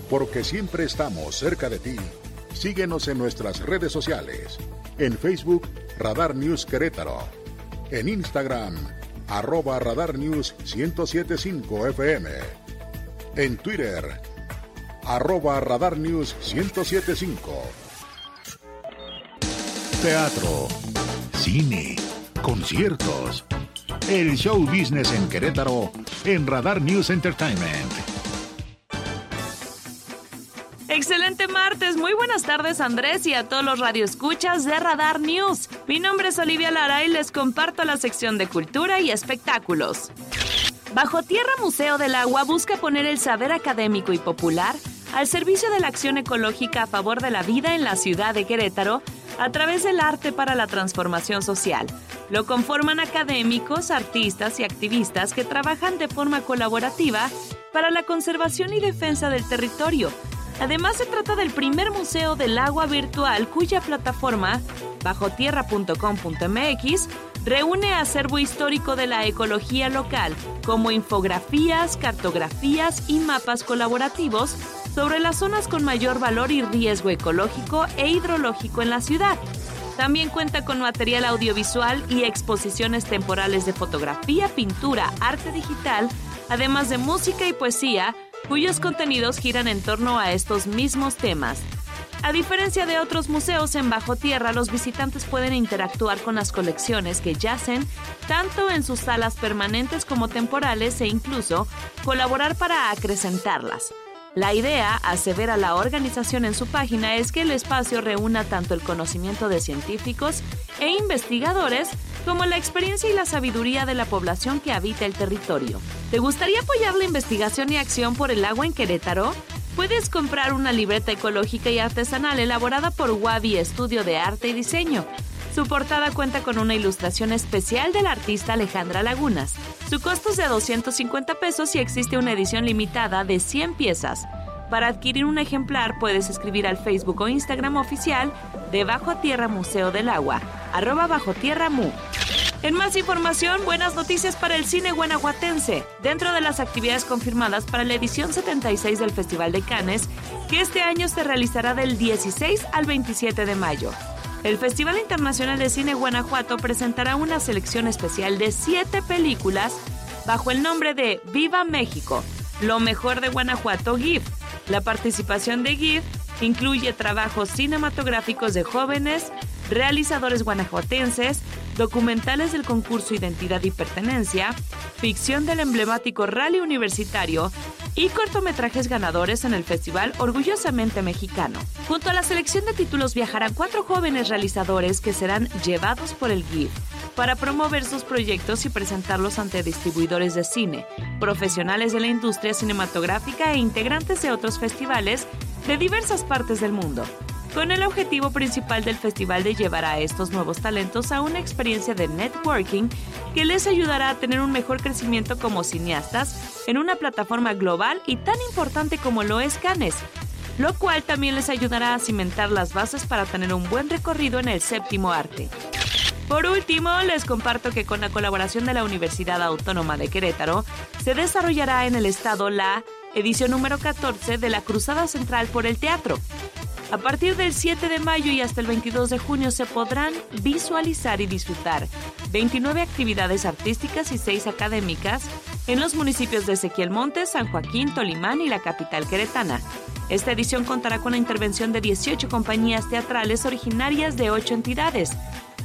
Porque siempre estamos cerca de ti. Síguenos en nuestras redes sociales. En Facebook, Radar News Querétaro. En Instagram, arroba Radar News 1075 FM. En Twitter, arroba Radar News 1075 teatro, cine, conciertos. El show business en Querétaro en Radar News Entertainment. Excelente martes, muy buenas tardes Andrés y a todos los radioescuchas de Radar News. Mi nombre es Olivia Lara y les comparto la sección de cultura y espectáculos. Bajo Tierra Museo del Agua busca poner el saber académico y popular al servicio de la acción ecológica a favor de la vida en la ciudad de Querétaro a través del arte para la transformación social. Lo conforman académicos, artistas y activistas que trabajan de forma colaborativa para la conservación y defensa del territorio. Además, se trata del primer museo del agua virtual cuya plataforma, bajotierra.com.mx, reúne acervo histórico de la ecología local, como infografías, cartografías y mapas colaborativos sobre las zonas con mayor valor y riesgo ecológico e hidrológico en la ciudad. También cuenta con material audiovisual y exposiciones temporales de fotografía, pintura, arte digital, además de música y poesía, cuyos contenidos giran en torno a estos mismos temas. A diferencia de otros museos en bajo tierra, los visitantes pueden interactuar con las colecciones que yacen tanto en sus salas permanentes como temporales e incluso colaborar para acrecentarlas. La idea, asevera la organización en su página, es que el espacio reúna tanto el conocimiento de científicos e investigadores como la experiencia y la sabiduría de la población que habita el territorio. ¿Te gustaría apoyar la investigación y acción por el agua en Querétaro? Puedes comprar una libreta ecológica y artesanal elaborada por Wabi Estudio de Arte y Diseño. Su portada cuenta con una ilustración especial del artista Alejandra Lagunas. Su costo es de 250 pesos y existe una edición limitada de 100 piezas. Para adquirir un ejemplar puedes escribir al Facebook o Instagram oficial de Bajo Tierra Museo del Agua, arroba Bajo Tierra Mu. En más información, buenas noticias para el cine guanajuatense. Dentro de las actividades confirmadas para la edición 76 del Festival de Cannes, que este año se realizará del 16 al 27 de mayo. El Festival Internacional de Cine Guanajuato presentará una selección especial de siete películas bajo el nombre de Viva México, lo mejor de Guanajuato GIF. La participación de GIF incluye trabajos cinematográficos de jóvenes, realizadores guanajuatenses, documentales del concurso Identidad y Pertenencia, ficción del emblemático rally universitario y cortometrajes ganadores en el Festival Orgullosamente Mexicano. Junto a la selección de títulos viajarán cuatro jóvenes realizadores que serán llevados por el GIF para promover sus proyectos y presentarlos ante distribuidores de cine, profesionales de la industria cinematográfica e integrantes de otros festivales de diversas partes del mundo, con el objetivo principal del festival de llevar a estos nuevos talentos a una experiencia de networking que les ayudará a tener un mejor crecimiento como cineastas en una plataforma global y tan importante como lo es Cannes, lo cual también les ayudará a cimentar las bases para tener un buen recorrido en el séptimo arte. Por último, les comparto que con la colaboración de la Universidad Autónoma de Querétaro, se desarrollará en el estado la edición número 14 de la Cruzada Central por el Teatro. A partir del 7 de mayo y hasta el 22 de junio se podrán visualizar y disfrutar 29 actividades artísticas y 6 académicas en los municipios de Ezequiel Montes, San Joaquín, Tolimán y la capital queretana. Esta edición contará con la intervención de 18 compañías teatrales originarias de 8 entidades,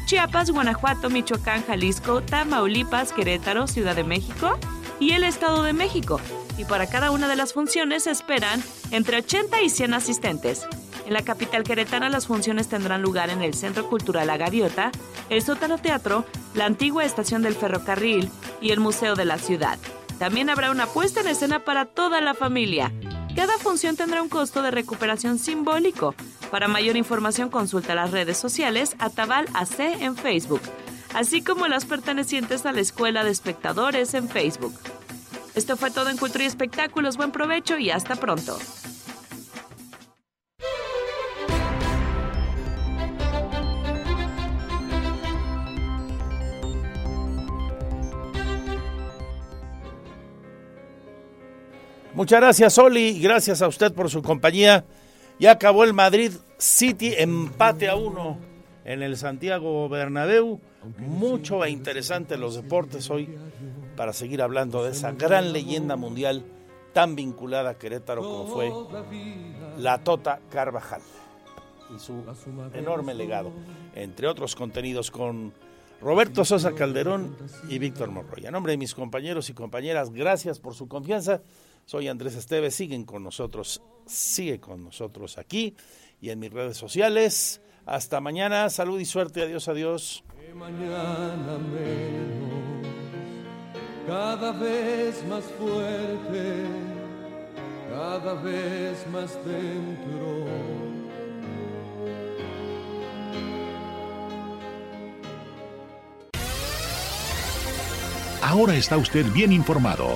Chiapas, Guanajuato, Michoacán, Jalisco, Tamaulipas, Querétaro, Ciudad de México y el Estado de México. Y para cada una de las funciones esperan entre 80 y 100 asistentes. En la capital queretana las funciones tendrán lugar en el Centro Cultural La Gaviota, el Sótano Teatro, la antigua estación del ferrocarril y el Museo de la Ciudad. También habrá una puesta en escena para toda la familia. Cada función tendrá un costo de recuperación simbólico. Para mayor información consulta las redes sociales Atabal AC en Facebook, así como las pertenecientes a la Escuela de Espectadores en Facebook. Esto fue todo en Cultura y Espectáculos. Buen provecho y hasta pronto. Muchas gracias, Oli. Gracias a usted por su compañía. Ya acabó el Madrid City, empate a uno en el Santiago Bernabéu. Mucho e interesante los deportes hoy para seguir hablando de esa gran leyenda mundial tan vinculada a Querétaro como fue la Tota Carvajal y su enorme legado, entre otros contenidos con Roberto Sosa Calderón y Víctor Morroy. A nombre de mis compañeros y compañeras, gracias por su confianza. Soy Andrés Esteves, siguen con nosotros, sigue con nosotros aquí y en mis redes sociales. Hasta mañana, salud y suerte, adiós, adiós. mañana menos, cada vez más fuerte, cada vez más dentro. Ahora está usted bien informado.